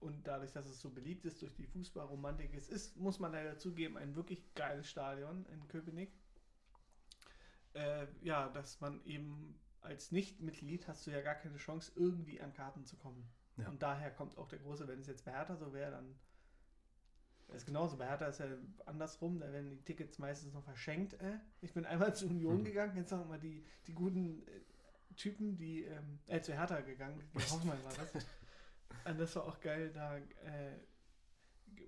C: und dadurch, dass es so beliebt ist, durch die Fußballromantik, es ist, muss man leider zugeben, ein wirklich geiles Stadion in Köpenick. Äh, ja, dass man eben als Nicht-Mitglied hast du ja gar keine Chance, irgendwie an Karten zu kommen.
B: Ja.
C: Und daher kommt auch der große, wenn es jetzt bei Hertha so wäre, dann das ist genauso. Bei Hertha ist ja andersrum, da werden die Tickets meistens noch verschenkt. Äh. Ich bin einmal zu Union
B: Mhm.
C: gegangen, jetzt sagen wir mal die, die guten äh, Typen, die, ähm, äh, zu Hertha gegangen, gegen Hoffmann war das. Und das war auch geil, da, äh,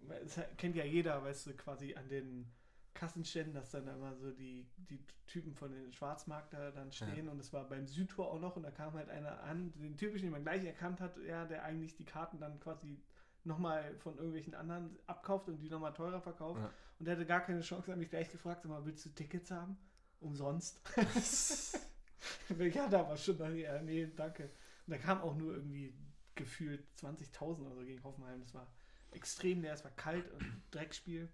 C: das kennt ja jeder, weißt du, quasi an den Kassenständen, dass dann immer so die, die Typen von den Schwarzmarkt da dann stehen und es war beim Südtor auch noch und da kam halt einer an, den typischen, den man gleich erkannt hat, ja, der eigentlich die Karten dann quasi nochmal von irgendwelchen anderen abkauft und die nochmal teurer verkauft.
B: Ja.
C: Und der hatte gar keine Chance, hat mich gleich gefragt, sag mal, willst du Tickets haben? Umsonst. ja, da war schon, ja, nee, danke. Und da kam auch nur irgendwie gefühlt 20.000 oder so gegen Hoffenheim. Das war extrem leer, es war kalt und Dreckspiel.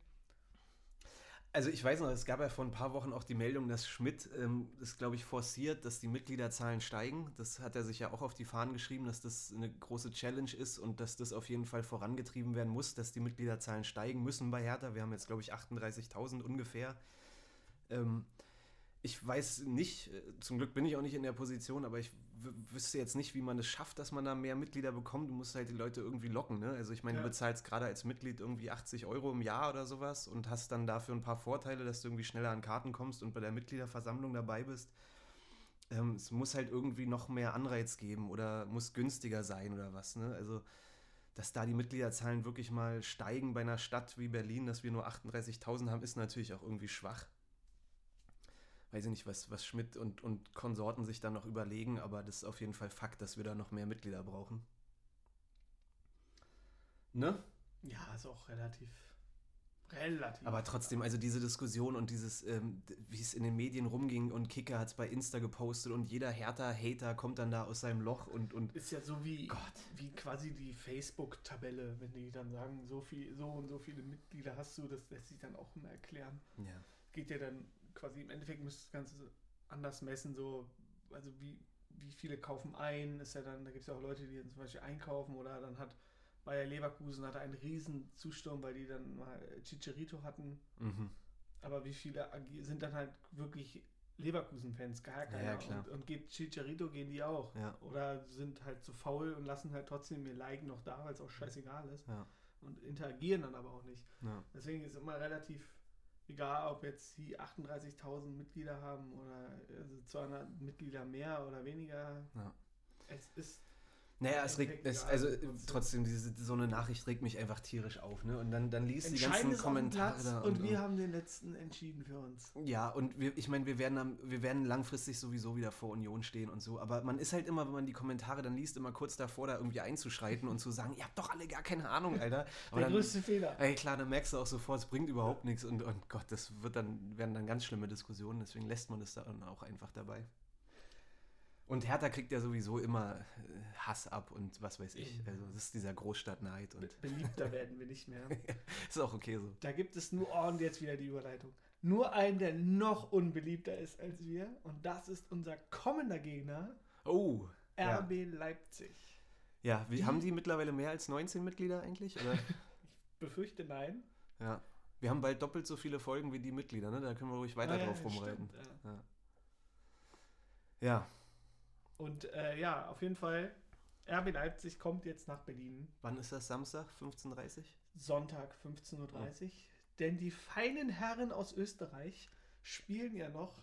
B: Also ich weiß noch, es gab ja vor ein paar Wochen auch die Meldung, dass Schmidt ähm, das, glaube ich, forciert, dass die Mitgliederzahlen steigen. Das hat er sich ja auch auf die Fahnen geschrieben, dass das eine große Challenge ist und dass das auf jeden Fall vorangetrieben werden muss, dass die Mitgliederzahlen steigen müssen bei Hertha. Wir haben jetzt, glaube ich, 38.000 ungefähr. Ähm, ich weiß nicht, äh, zum Glück bin ich auch nicht in der Position, aber ich wüsste jetzt nicht, wie man es schafft, dass man da mehr Mitglieder bekommt. Du musst halt die Leute irgendwie locken. Ne? Also ich meine,
C: Ja.
B: du bezahlst gerade als Mitglied irgendwie 80 Euro im Jahr oder sowas und hast dann dafür ein paar Vorteile, dass du irgendwie schneller an Karten kommst und bei der Mitgliederversammlung dabei bist. Ähm, es muss halt irgendwie noch mehr Anreiz geben oder muss günstiger sein oder was. Ne? Also dass da die Mitgliederzahlen wirklich mal steigen bei einer Stadt wie Berlin, dass wir nur 38.000 haben, ist natürlich auch irgendwie schwach weiß ich nicht, was, was Schmidt und, und Konsorten sich dann noch überlegen, aber das ist auf jeden Fall Fakt, dass wir da noch mehr Mitglieder brauchen. Ne?
C: Ja, ist auch relativ. Relativ.
B: Aber trotzdem, also diese Diskussion und dieses, ähm, wie es in den Medien rumging und Kicker hat es bei Insta gepostet und jeder Hertha-Hater kommt dann da aus seinem Loch und, und
C: ist ja so wie,
B: Gott.
C: wie quasi die Facebook-Tabelle, wenn die dann sagen, so viel, so und so viele Mitglieder hast du, das lässt sich dann auch immer erklären.
B: ja.
C: Geht ja dann quasi im Endeffekt müsste das Ganze anders messen, so, also wie, wie viele kaufen ein, ist ja dann, da gibt es ja auch Leute, die dann zum Beispiel einkaufen oder dann hat Bayer Leverkusen hatte einen riesen Zusturm, weil die dann mal Chicharito hatten.
B: Mhm.
C: Aber wie viele sind dann halt wirklich Leverkusen-Fans? Gar keiner.
B: Ja, ja, klar.
C: Und, und geht Chicharito, gehen die auch.
B: Ja.
C: Oder sind halt zu faul und lassen halt trotzdem ihr Like noch da, weil es auch scheißegal ist. Und interagieren dann aber auch nicht. Deswegen ist immer relativ egal, ob jetzt die 38.000 Mitglieder haben oder also 200 Mitglieder mehr oder weniger.
B: Ja.
C: Es ist
B: Naja, es regt, es, also
C: trotzdem.
B: diese, so eine Nachricht regt mich einfach tierisch auf, ne? Und dann, dann liest die ganzen Kommentare da.
C: und, wir haben den letzten entschieden für uns.
B: Ja, und wir, ich meine, wir werden, am, wir werden langfristig sowieso wieder vor Union stehen und so. Aber man ist halt immer, wenn man die Kommentare dann liest, immer kurz davor, da irgendwie einzuschreiten und zu sagen, ihr habt doch alle gar keine Ahnung, Alter. Aber
C: Der
B: dann,
C: größte Fehler.
B: ey, klar, dann merkst du auch sofort, es bringt überhaupt nichts. Und, und Gott, das wird dann, werden dann ganz schlimme Diskussionen. Deswegen lässt man das dann auch einfach dabei. Und Hertha kriegt ja sowieso immer äh, Hass ab und was weiß ich. Also, das ist dieser Großstadtneid und
C: Beliebter werden wir nicht mehr.
B: ist auch okay so.
C: Da gibt es nur, oh, und jetzt wieder die Überleitung. Nur einen, der noch unbeliebter ist als wir. Und das ist unser kommender Gegner,
B: Oh, Ja.
C: RB Leipzig.
B: ja, wie, haben die mittlerweile mehr als 19 Mitglieder eigentlich? Oder?
C: Befürchte nein.
B: Ja. Wir haben bald doppelt so viele Folgen wie die Mitglieder, ne? Da können wir ruhig weiter
C: Ah, ja,
B: drauf
C: ja,
B: rumreiten.
C: stimmt, ja.
B: Ja. Ja.
C: Und äh, ja, auf jeden Fall, RB Leipzig kommt jetzt nach Berlin.
B: Wann ist das? Samstag? 15.30 Uhr?
C: Sonntag 15.30 Uhr. Denn die feinen Herren aus Österreich spielen ja noch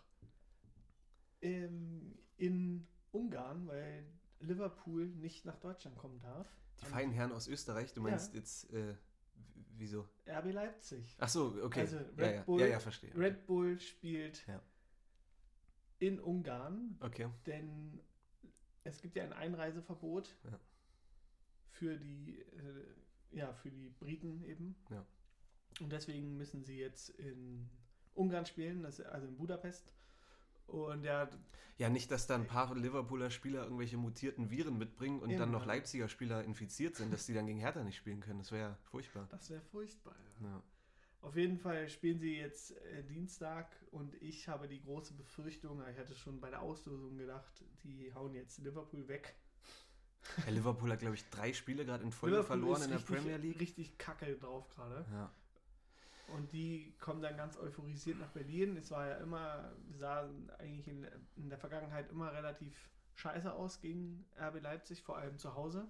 C: ähm, in Ungarn, weil Liverpool nicht nach Deutschland kommen darf.
B: Die
C: Am
B: feinen Herren aus Österreich, du
C: Ja.
B: meinst jetzt, äh, wieso?
C: RB Leipzig.
B: Ach so, okay.
C: Also
B: ja,
C: Red
B: ja.
C: Bull-
B: ja, ja, verstehe.
C: Red Bull spielt
B: Ja.
C: in Ungarn,
B: Okay.
C: denn es gibt ja ein Einreiseverbot
B: Ja.
C: für die äh, ja für die Briten eben.
B: Ja.
C: Und deswegen müssen sie jetzt in Ungarn spielen, das, also in Budapest. Und ja,
B: Ja, nicht, dass da ein paar Liverpooler Spieler irgendwelche mutierten Viren mitbringen und dann noch. Leipziger Spieler infiziert sind, dass die dann gegen Hertha nicht spielen können. Das wäre ja furchtbar.
C: das wäre furchtbar. Ja.
B: Ja.
C: Auf jeden Fall spielen sie jetzt äh, Dienstag und ich habe die große Befürchtung, ich hatte schon bei der Auslosung gedacht, die hauen jetzt Liverpool weg.
B: Ja, Liverpool hat, glaube ich, drei Spiele gerade in Folge
C: Liverpool
B: verloren in der
C: richtig,
B: Premier League.
C: Richtig kacke drauf gerade.
B: Ja.
C: Und die kommen dann ganz euphorisiert nach Berlin. Es war ja immer, sah eigentlich in, in der Vergangenheit immer relativ scheiße aus gegen RB Leipzig, vor allem zu Hause.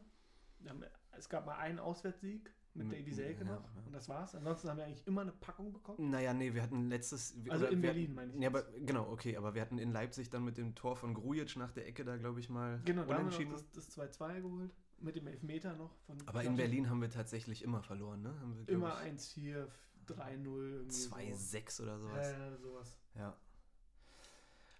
C: Es gab mal einen Auswärtssieg mit Davy Selke
B: ja,
C: noch
B: ja.
C: und das war's. Ansonsten haben wir eigentlich immer eine Packung bekommen.
B: Naja, nee, wir hatten letztes.
C: Also
B: oder
C: in
B: wir
C: Berlin,
B: hatten,
C: meine ich
B: Ja, aber, genau, okay, aber wir hatten in Leipzig dann mit dem Tor von Grujic nach der Ecke da, glaube ich, mal
C: Genau, da haben wir das, das 2-2 geholt. Mit dem Elfmeter noch. Von
B: aber in Berlin haben wir tatsächlich immer verloren, ne? Haben wir,
C: Immer
B: ich,
C: 1-4, 3-0. irgendwie so.
B: 2-6 oder sowas.
C: Äh, sowas.
B: Ja.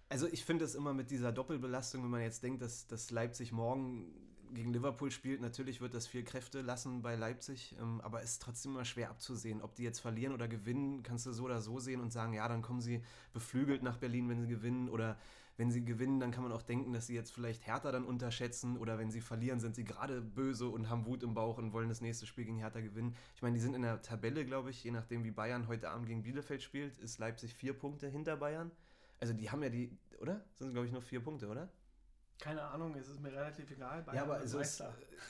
B: Also ich finde es immer mit dieser Doppelbelastung, wenn man jetzt denkt, dass, dass Leipzig morgen gegen Liverpool spielt, natürlich wird das viel Kräfte lassen bei Leipzig, ähm, aber es ist trotzdem immer schwer abzusehen. Ob die jetzt verlieren oder gewinnen, kannst du so oder so sehen und sagen, ja, dann kommen sie beflügelt nach Berlin, wenn sie gewinnen oder wenn sie gewinnen, dann kann man auch denken, dass sie jetzt vielleicht Hertha dann unterschätzen oder wenn sie verlieren, sind sie gerade böse und haben Wut im Bauch und wollen das nächste Spiel gegen Hertha gewinnen. Ich meine, die sind in der Tabelle, glaube ich, je nachdem wie Bayern heute Abend gegen Bielefeld spielt, ist Leipzig vier Punkte hinter Bayern. Also die haben ja die, oder? Sind glaube ich noch vier Punkte, oder?
C: Keine Ahnung, es ist mir relativ egal.
B: ja,
C: Bayern
B: aber
C: wird
B: also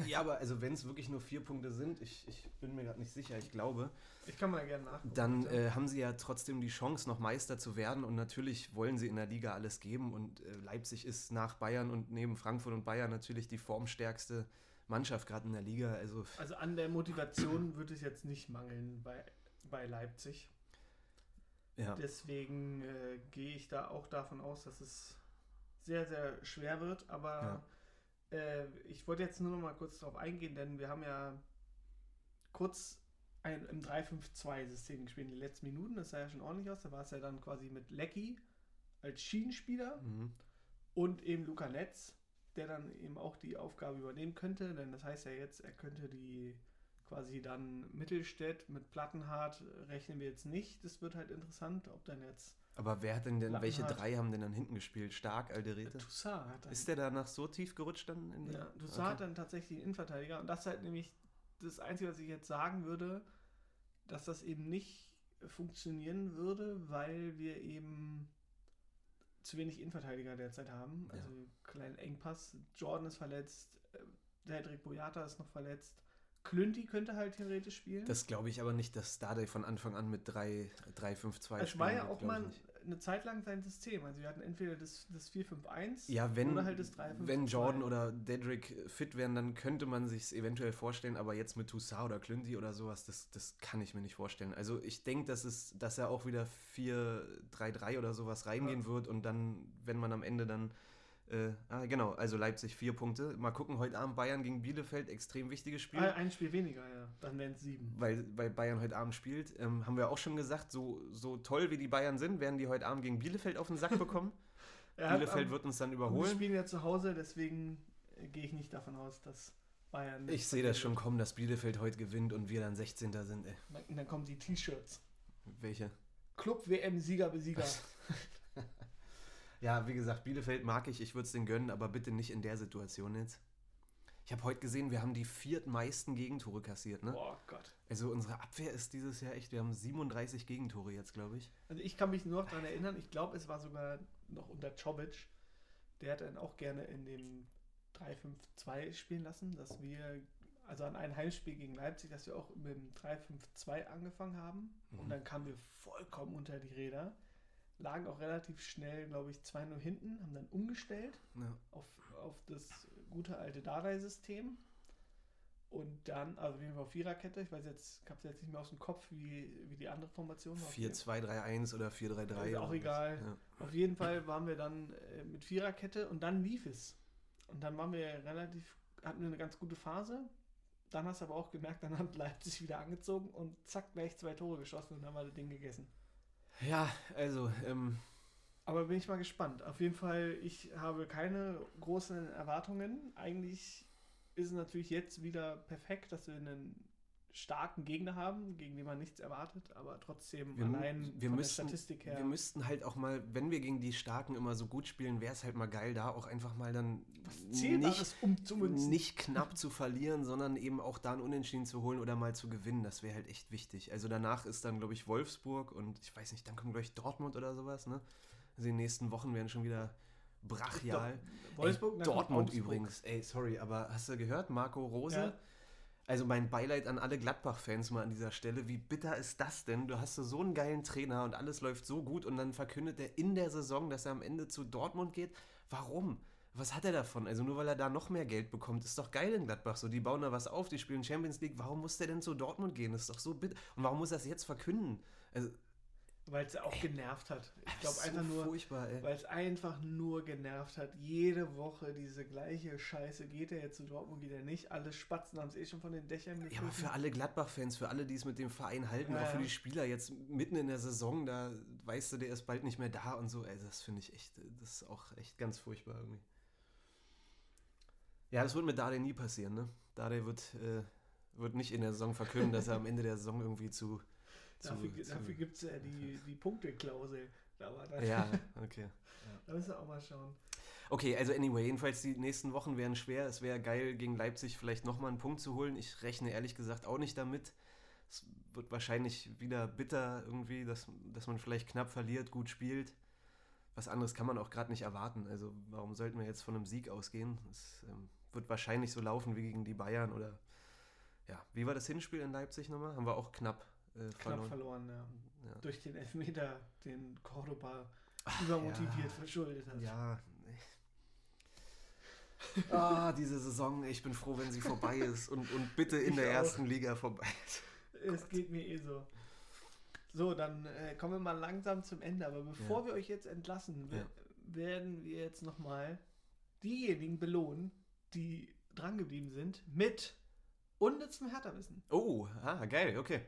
B: ja, aber also wenn es wirklich nur vier Punkte sind, ich, ich bin mir gerade nicht sicher, ich glaube,
C: Ich kann mal gerne nachgucken.
B: dann äh, haben sie ja trotzdem die Chance, noch Meister zu werden und natürlich wollen sie in der Liga alles geben und äh, Leipzig ist nach Bayern und neben Frankfurt und Bayern natürlich die formstärkste Mannschaft gerade in der Liga. Also
C: Also an der Motivation wird es jetzt nicht mangeln bei, bei Leipzig.
B: ja,
C: Deswegen äh, gehe ich da auch davon aus, dass es sehr, sehr schwer wird. Aber äh, ich wollte jetzt nur noch mal kurz darauf eingehen, denn wir haben ja kurz ein, im 3-5-2-System gespielt in den letzten Minuten. Das sah ja schon ordentlich aus. Da war es ja dann quasi mit Lecky als Schienenspieler
B: mhm.
C: und eben Luca Netz, der dann eben auch die Aufgabe übernehmen könnte, denn das heißt ja jetzt, er könnte die quasi dann Mittelstädt mit Plattenhardt rechnen wir jetzt nicht. Das wird halt interessant, ob dann jetzt
B: aber wer hat denn denn, welche drei haben denn dann hinten gespielt? Stark, Alderete?
C: Toussaint hat dann,
B: Ist der danach so tief gerutscht dann? In die-
C: ja, Toussaint
B: Okay.
C: hat dann tatsächlich den Innenverteidiger und das ist halt nämlich das Einzige, was ich jetzt sagen würde, dass das eben nicht funktionieren würde, weil wir eben zu wenig Innenverteidiger derzeit haben.
B: Ja.
C: Also kleinen Engpass. Jordan ist verletzt, äh, Cedric Boyata ist noch verletzt. Klünti könnte halt theoretisch spielen.
B: Das glaube ich aber nicht, dass Stade von Anfang an mit 3-5-2
C: es war ja auch mal. Eine Zeit lang sein System. Also wir hatten entweder das, das 4-5-1
B: Ja, wenn,
C: oder halt das 3-5-2.
B: wenn Jordan oder Dedrick fit wären, dann könnte man sich eventuell vorstellen, aber jetzt mit Toussaint oder Clinty oder sowas, das, das kann ich mir nicht vorstellen. Also ich denke, dass, es, dass er auch wieder 4-3-3 oder sowas reingehen wird und dann, wenn man am Ende dann, äh, ah, genau, also Leipzig vier Punkte. Mal gucken, heute Abend Bayern gegen Bielefeld, extrem wichtiges Spiel.
C: Ein Spiel weniger, ja. Dann wären es sieben.
B: weil, weil Bayern heute Abend spielt, ähm, haben wir auch schon gesagt, so, so toll wie die Bayern sind, werden die heute Abend gegen Bielefeld auf den Sack bekommen.
C: Ja,
B: Bielefeld
C: am-
B: wird uns dann
C: Wir
B: überholen.
C: spielen ja zu Hause, deswegen äh, gehe ich nicht davon aus, dass Bayern.
B: Ich sehe das schon kommen, dass Bielefeld heute gewinnt und wir dann 16. sind. Ey.
C: Und dann kommen die T-Shirts.
B: Welche?
C: Club WM Sieger Besieger.
B: Ja, wie gesagt, Bielefeld mag ich, ich würde es denen gönnen, aber bitte nicht in der Situation jetzt. Ich habe heute gesehen, wir haben die viertmeisten Gegentore kassiert. Ne?
C: Boah Gott.
B: Also unsere Abwehr ist dieses Jahr echt, wir haben 37 Gegentore jetzt, glaube ich.
C: Also ich kann mich nur noch daran erinnern, ich glaube, es war sogar noch unter Czovic. Der hat dann auch gerne in dem 3-5-2 spielen lassen, dass wir, also an einem Heimspiel gegen Leipzig, dass wir auch mit dem 3-5-2 angefangen haben. Und
B: Mhm.
C: dann kamen wir vollkommen unter die Räder. Lagen auch relativ schnell, glaube ich, 2-0 hinten, haben dann umgestellt.
B: Ja.
C: auf, auf das gute alte Dardai-System. Und dann, also auf jeden Fall auf Viererkette, ich weiß jetzt, ich habe es jetzt nicht mehr aus dem Kopf, wie, wie die andere Formation war.
B: 4-2-3-1 oder 4-3-3.
C: Ist auch egal.
B: Ja.
C: Auf jeden Fall waren wir dann äh, mit Viererkette und dann lief es. Und dann waren wir relativ, hatten wir eine ganz gute Phase. Dann hast du aber auch gemerkt, dann hat Leipzig wieder angezogen und zack, gleich zwei Tore geschossen und dann war das Ding gegessen.
B: Ja, also, ähm,
C: Aber bin ich mal gespannt. Auf jeden Fall, ich habe keine großen Erwartungen. Eigentlich ist es natürlich jetzt wieder perfekt, dass wir einen starken Gegner haben, gegen den man nichts erwartet, aber trotzdem
B: Wir,
C: allein
B: wir,
C: von
B: müssten,
C: der Statistik her.
B: wir müssten halt auch mal, wenn wir gegen die Starken immer so gut spielen, wäre es halt mal geil, da auch einfach mal dann
C: was Zählbares umzumünzen.
B: nicht knapp zu verlieren, sondern eben auch da ein Unentschieden zu holen oder mal zu gewinnen. Das wäre halt echt wichtig. Also danach ist dann, glaube ich, Wolfsburg und ich weiß nicht, dann kommt, glaube ich, Dortmund oder sowas, ne? Also die nächsten Wochen werden schon wieder brachial.
C: Wolfsburg,
B: ey, Dortmund übrigens. Ey, sorry, aber hast du gehört, Marco Rose?
C: Ja.
B: Also mein Beileid an alle Gladbach-Fans mal an dieser Stelle. Wie bitter ist das denn? Du hast so einen geilen Trainer und alles läuft so gut und dann verkündet er in der Saison, dass er am Ende zu Dortmund geht. Warum? Was hat er davon? Also nur weil er da noch mehr Geld bekommt, ist doch geil in Gladbach so. Die bauen da was auf, die spielen Champions League. Warum muss der denn zu Dortmund gehen? Das ist doch so bitter. Und warum muss er es jetzt verkünden? Also,
C: Weil es auch genervt hat. Ich glaube
B: so
C: einfach nur,
B: furchtbar, ey.
C: weil es einfach nur genervt hat. Jede Woche diese gleiche Scheiße. Geht er jetzt zu Dortmund, geht er nicht. Alle Spatzen haben es eh schon von den Dächern
B: Ja, aber für alle Gladbach-Fans, für alle, die es mit dem Verein halten,
C: Ja,
B: auch für die Spieler jetzt mitten in der Saison, da weißt du, der ist bald nicht mehr da und so, ey, das finde ich echt, das ist auch echt ganz furchtbar irgendwie. Ja, das wird mit Dade nie passieren, ne? Dade wird, äh, wird nicht in der Saison verkünden, dass er am Ende der Saison irgendwie zu.
C: Dafür,
B: zu
C: dafür gibt es ja die, die Punkteklausel. Aber
B: ja, okay.
C: da müssen wir auch mal schauen.
B: Okay, also anyway, jedenfalls die nächsten Wochen wären schwer. Es wäre geil, gegen Leipzig vielleicht nochmal einen Punkt zu holen. Ich rechne ehrlich gesagt auch nicht damit. Es wird wahrscheinlich wieder bitter irgendwie, dass, dass man vielleicht knapp verliert, gut spielt. Was anderes kann man auch gerade nicht erwarten. Also warum sollten wir jetzt von einem Sieg ausgehen? Es ähm, wird wahrscheinlich so laufen wie gegen die Bayern oder ja. Wie war das Hinspiel in Leipzig nochmal? Haben wir auch knapp, äh,
C: Knapp
B: verloren.
C: verloren, ja.
B: Ja.
C: Durch den Elfmeter, den Cordoba übermotiviert
B: ja.
C: verschuldet hat.
B: Ja. Ah, diese Saison, ich bin froh, wenn sie vorbei ist und, und bitte in
C: Ich
B: der
C: auch.
B: ersten Liga vorbei ist.
C: Es geht mir eh so. So, dann äh, kommen wir mal langsam zum Ende. Aber bevor
B: Ja.
C: wir euch jetzt entlassen,
B: Ja.
C: werden wir jetzt nochmal diejenigen belohnen, die drangeblieben sind, mit unnützem Hertha-Wissen.
B: Oh, ah, geil, okay.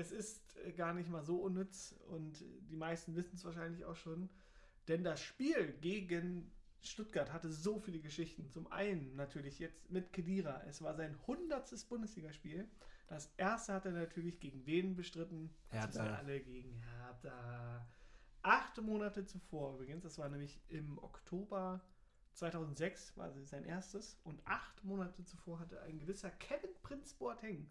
C: Es ist äh, gar nicht mal so unnütz und die meisten wissen es wahrscheinlich auch schon, denn das Spiel gegen Stuttgart hatte so viele Geschichten. Zum einen natürlich jetzt mit Kedira. Es war sein 100. Bundesligaspiel. Das erste hat er natürlich gegen wen bestritten? Das
B: Hertha.
C: wir alle gegen Hertha. Acht Monate zuvor übrigens, das war nämlich im Oktober 2006, war sein erstes. Und acht Monate zuvor hatte ein gewisser Kevin Prinz Boateng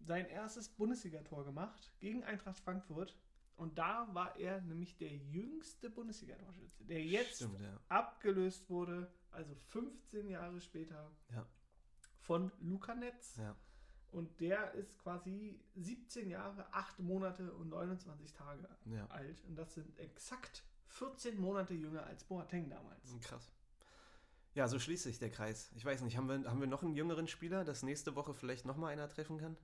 C: sein erstes Bundesligator gemacht gegen Eintracht Frankfurt. Und da war er nämlich der jüngste Bundesligatorschütze, der jetzt
B: Stimmt, ja.
C: abgelöst wurde, also 15 Jahre später,
B: Ja.
C: von Luca Netz.
B: Ja.
C: Und der ist quasi 17 Jahre, 8 Monate und 29 Tage alt. Und das sind exakt 14 Monate jünger als Boateng damals.
B: Krass. Ja, so schließt sich der Kreis. Ich weiß nicht, haben wir, haben wir noch einen jüngeren Spieler, dass nächste Woche vielleicht nochmal einer treffen kann?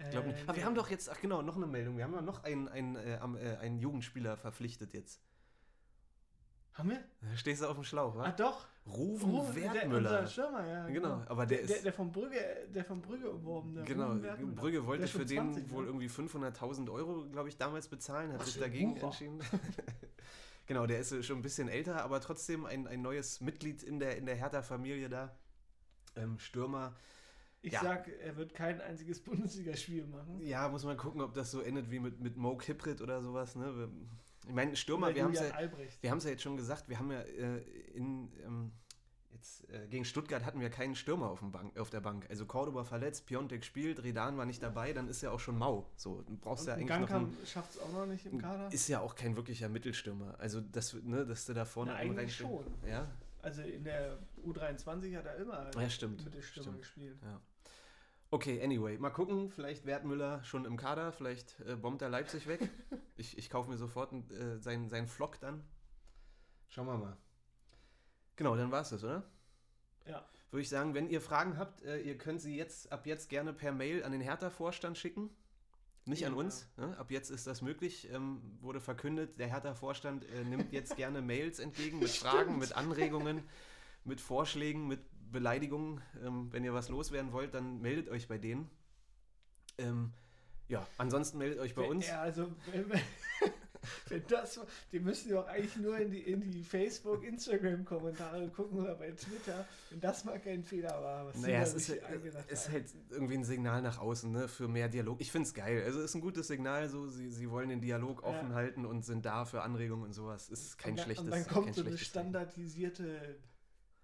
B: Ich glaube nicht.
C: Äh,
B: Aber wir haben doch jetzt, ach genau, noch eine Meldung. Wir haben ja noch einen, einen, äh, äh, einen Jugendspieler verpflichtet jetzt.
C: Haben wir?
B: Da Stehst du auf dem Schlauch,
C: Ah,
B: wa?
C: doch.
B: Rufen
C: der,
B: Wertmüller.
C: unser Stürmer, ja.
B: Genau, aber der
C: der,
B: ist-
C: der von Brügge, der von Brügge umworben. der
B: Genau. Brügge wollte
C: Der
B: für den
C: 20,
B: wohl
C: ne?
B: irgendwie 500.000 Euro, glaube ich, damals bezahlen, hat
C: Was
B: sich dagegen
C: Wucher.
B: entschieden. genau, der ist äh, schon ein bisschen älter, aber trotzdem ein, ein neues Mitglied in der, in der Hertha-Familie da. Ähm, Stürmer.
C: Ich
B: Ja.
C: sag, er wird kein einziges Bundesligaspiel machen.
B: Ja, muss man gucken, ob das so endet wie mit, mit Mo Kiprit oder sowas. Ne? Ich meine, Stürmer,
C: Oder
B: wir haben es ja, wir ja jetzt schon gesagt, wir haben ja äh, in, ähm, jetzt, äh, gegen Stuttgart hatten wir keinen Stürmer auf, dem Bank, auf der Bank. Also Cordoba verletzt, Piontek spielt, Redan war nicht dabei, dann ist ja auch schon mau. So, du brauchst
C: Und
B: ja eigentlich noch einen,
C: Gangkamp schafft es auch noch nicht im Kader.
B: Ist ja auch kein wirklicher Mittelstürmer. Also, das, ne, dass du da vorne
C: Na, eigentlich schon.
B: Ja,
C: Also in der U23 hat er immer
B: Ja, stimmt,
C: Mittelstürmer
B: stimmt.
C: gespielt.
B: ja. Okay, anyway, mal gucken. Vielleicht Wertmüller schon im Kader, vielleicht äh, bombt er Leipzig weg. ich ich kaufe mir sofort äh, seinen, seinen Flock dann. Schauen wir mal. Genau, dann war es das, oder?
C: Ja.
B: Würde ich sagen, wenn ihr Fragen habt, äh, ihr könnt sie jetzt ab jetzt gerne per Mail an den Hertha-Vorstand schicken. Nicht an
C: Ja.
B: uns. Ne? Ab jetzt ist das möglich. Ähm, wurde verkündet, der Hertha-Vorstand äh, nimmt jetzt gerne Mails entgegen mit Fragen, mit Anregungen, mit Vorschlägen, mit Beleidigungen. Ähm, wenn ihr was loswerden wollt, dann meldet euch bei denen. Ähm, Ja, ansonsten meldet euch bei uns.
C: Ja, also, wenn, das, die müssen ja auch eigentlich nur in die, in die Facebook, Instagram-Kommentare gucken oder bei Twitter, wenn das mal kein Fehler war. Was
B: Naja, es
C: sie
B: ist, ist halt irgendwie ein Signal nach außen, ne, für mehr Dialog. Ich finde es geil. Also es ist ein gutes Signal, so sie, sie wollen den Dialog
C: Ja.
B: offen halten und sind da für Anregungen und sowas. Ist kein
C: und dann,
B: schlechtes
C: Und dann kommt so eine standardisierte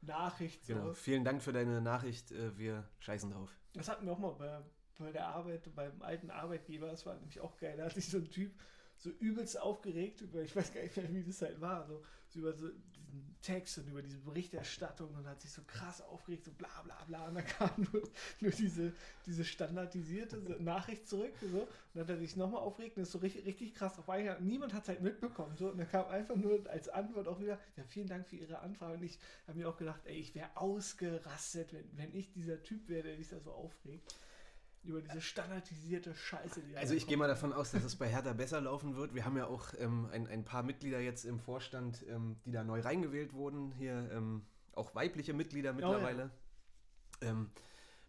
C: Nachricht. So.
B: Genau. Vielen Dank für deine Nachricht. äh, Wir scheißen drauf.
C: Das hatten wir auch mal bei, bei der Arbeit, beim alten Arbeitgeber. Das war nämlich auch geil. Da hat sich so ein Typ so übelst aufgeregt über, ich weiß gar nicht mehr, wie das halt war, so, so über so diesen Text und über diese Berichterstattung und hat sich so krass aufgeregt, so bla bla bla. Und dann kam nur, nur diese, diese standardisierte Nachricht zurück. So, und dann hat er sich nochmal aufgeregt und ist so richtig, richtig krass drauf eingegangen. Niemand hat es halt mitbekommen. So, und dann kam einfach nur als Antwort auch wieder, ja, vielen Dank für Ihre Anfrage. Und ich habe mir auch gedacht, ey, ich wäre ausgerastet, wenn, wenn ich dieser Typ wäre, der sich da so aufregt. Über diese standardisierte Scheiße, die
B: Also ich gehe mal davon aus, dass es bei Hertha besser laufen wird. Wir haben ja auch ähm, ein, ein paar Mitglieder jetzt im Vorstand, ähm, die da neu reingewählt wurden. Hier ähm, auch weibliche Mitglieder
C: ja.
B: mittlerweile. Ähm,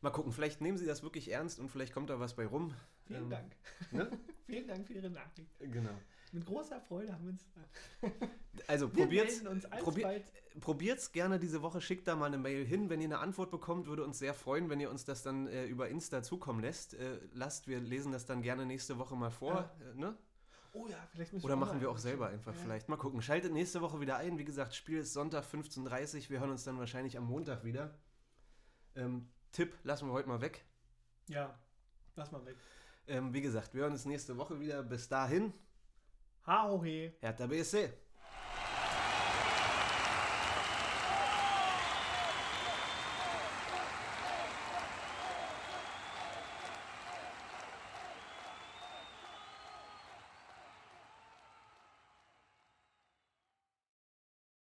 B: mal gucken, vielleicht nehmen sie das wirklich ernst und vielleicht kommt da was bei rum.
C: Vielen
B: Ähm,
C: Dank.
B: Ne?
C: Vielen Dank für Ihre Nachricht.
B: Genau.
C: Mit großer Freude haben wir uns.
B: Also
C: Wir
B: probiert's,
C: melden uns
B: probier-
C: alsbald.
B: probiert's gerne diese Woche, schickt da mal eine Mail hin. Wenn ihr eine Antwort bekommt, würde uns sehr freuen, wenn ihr uns das dann äh, über Insta zukommen lässt. Äh, lasst, wir lesen das dann gerne nächste Woche mal vor. Äh, ne?
C: Oh ja, vielleicht müssen
B: Oder
C: mal
B: machen wir auch selber einfach
C: Ja.
B: vielleicht. Mal gucken. Schaltet nächste Woche wieder ein. Wie gesagt, Spiel ist Sonntag 15.30 Uhr. Wir hören uns dann wahrscheinlich am Montag wieder. Ähm, Tipp lassen wir heute mal weg.
C: Ja, lass mal weg.
B: Ähm, wie gesagt, wir hören uns nächste Woche wieder. Bis dahin,
C: Ha och he.
B: É Heter BC.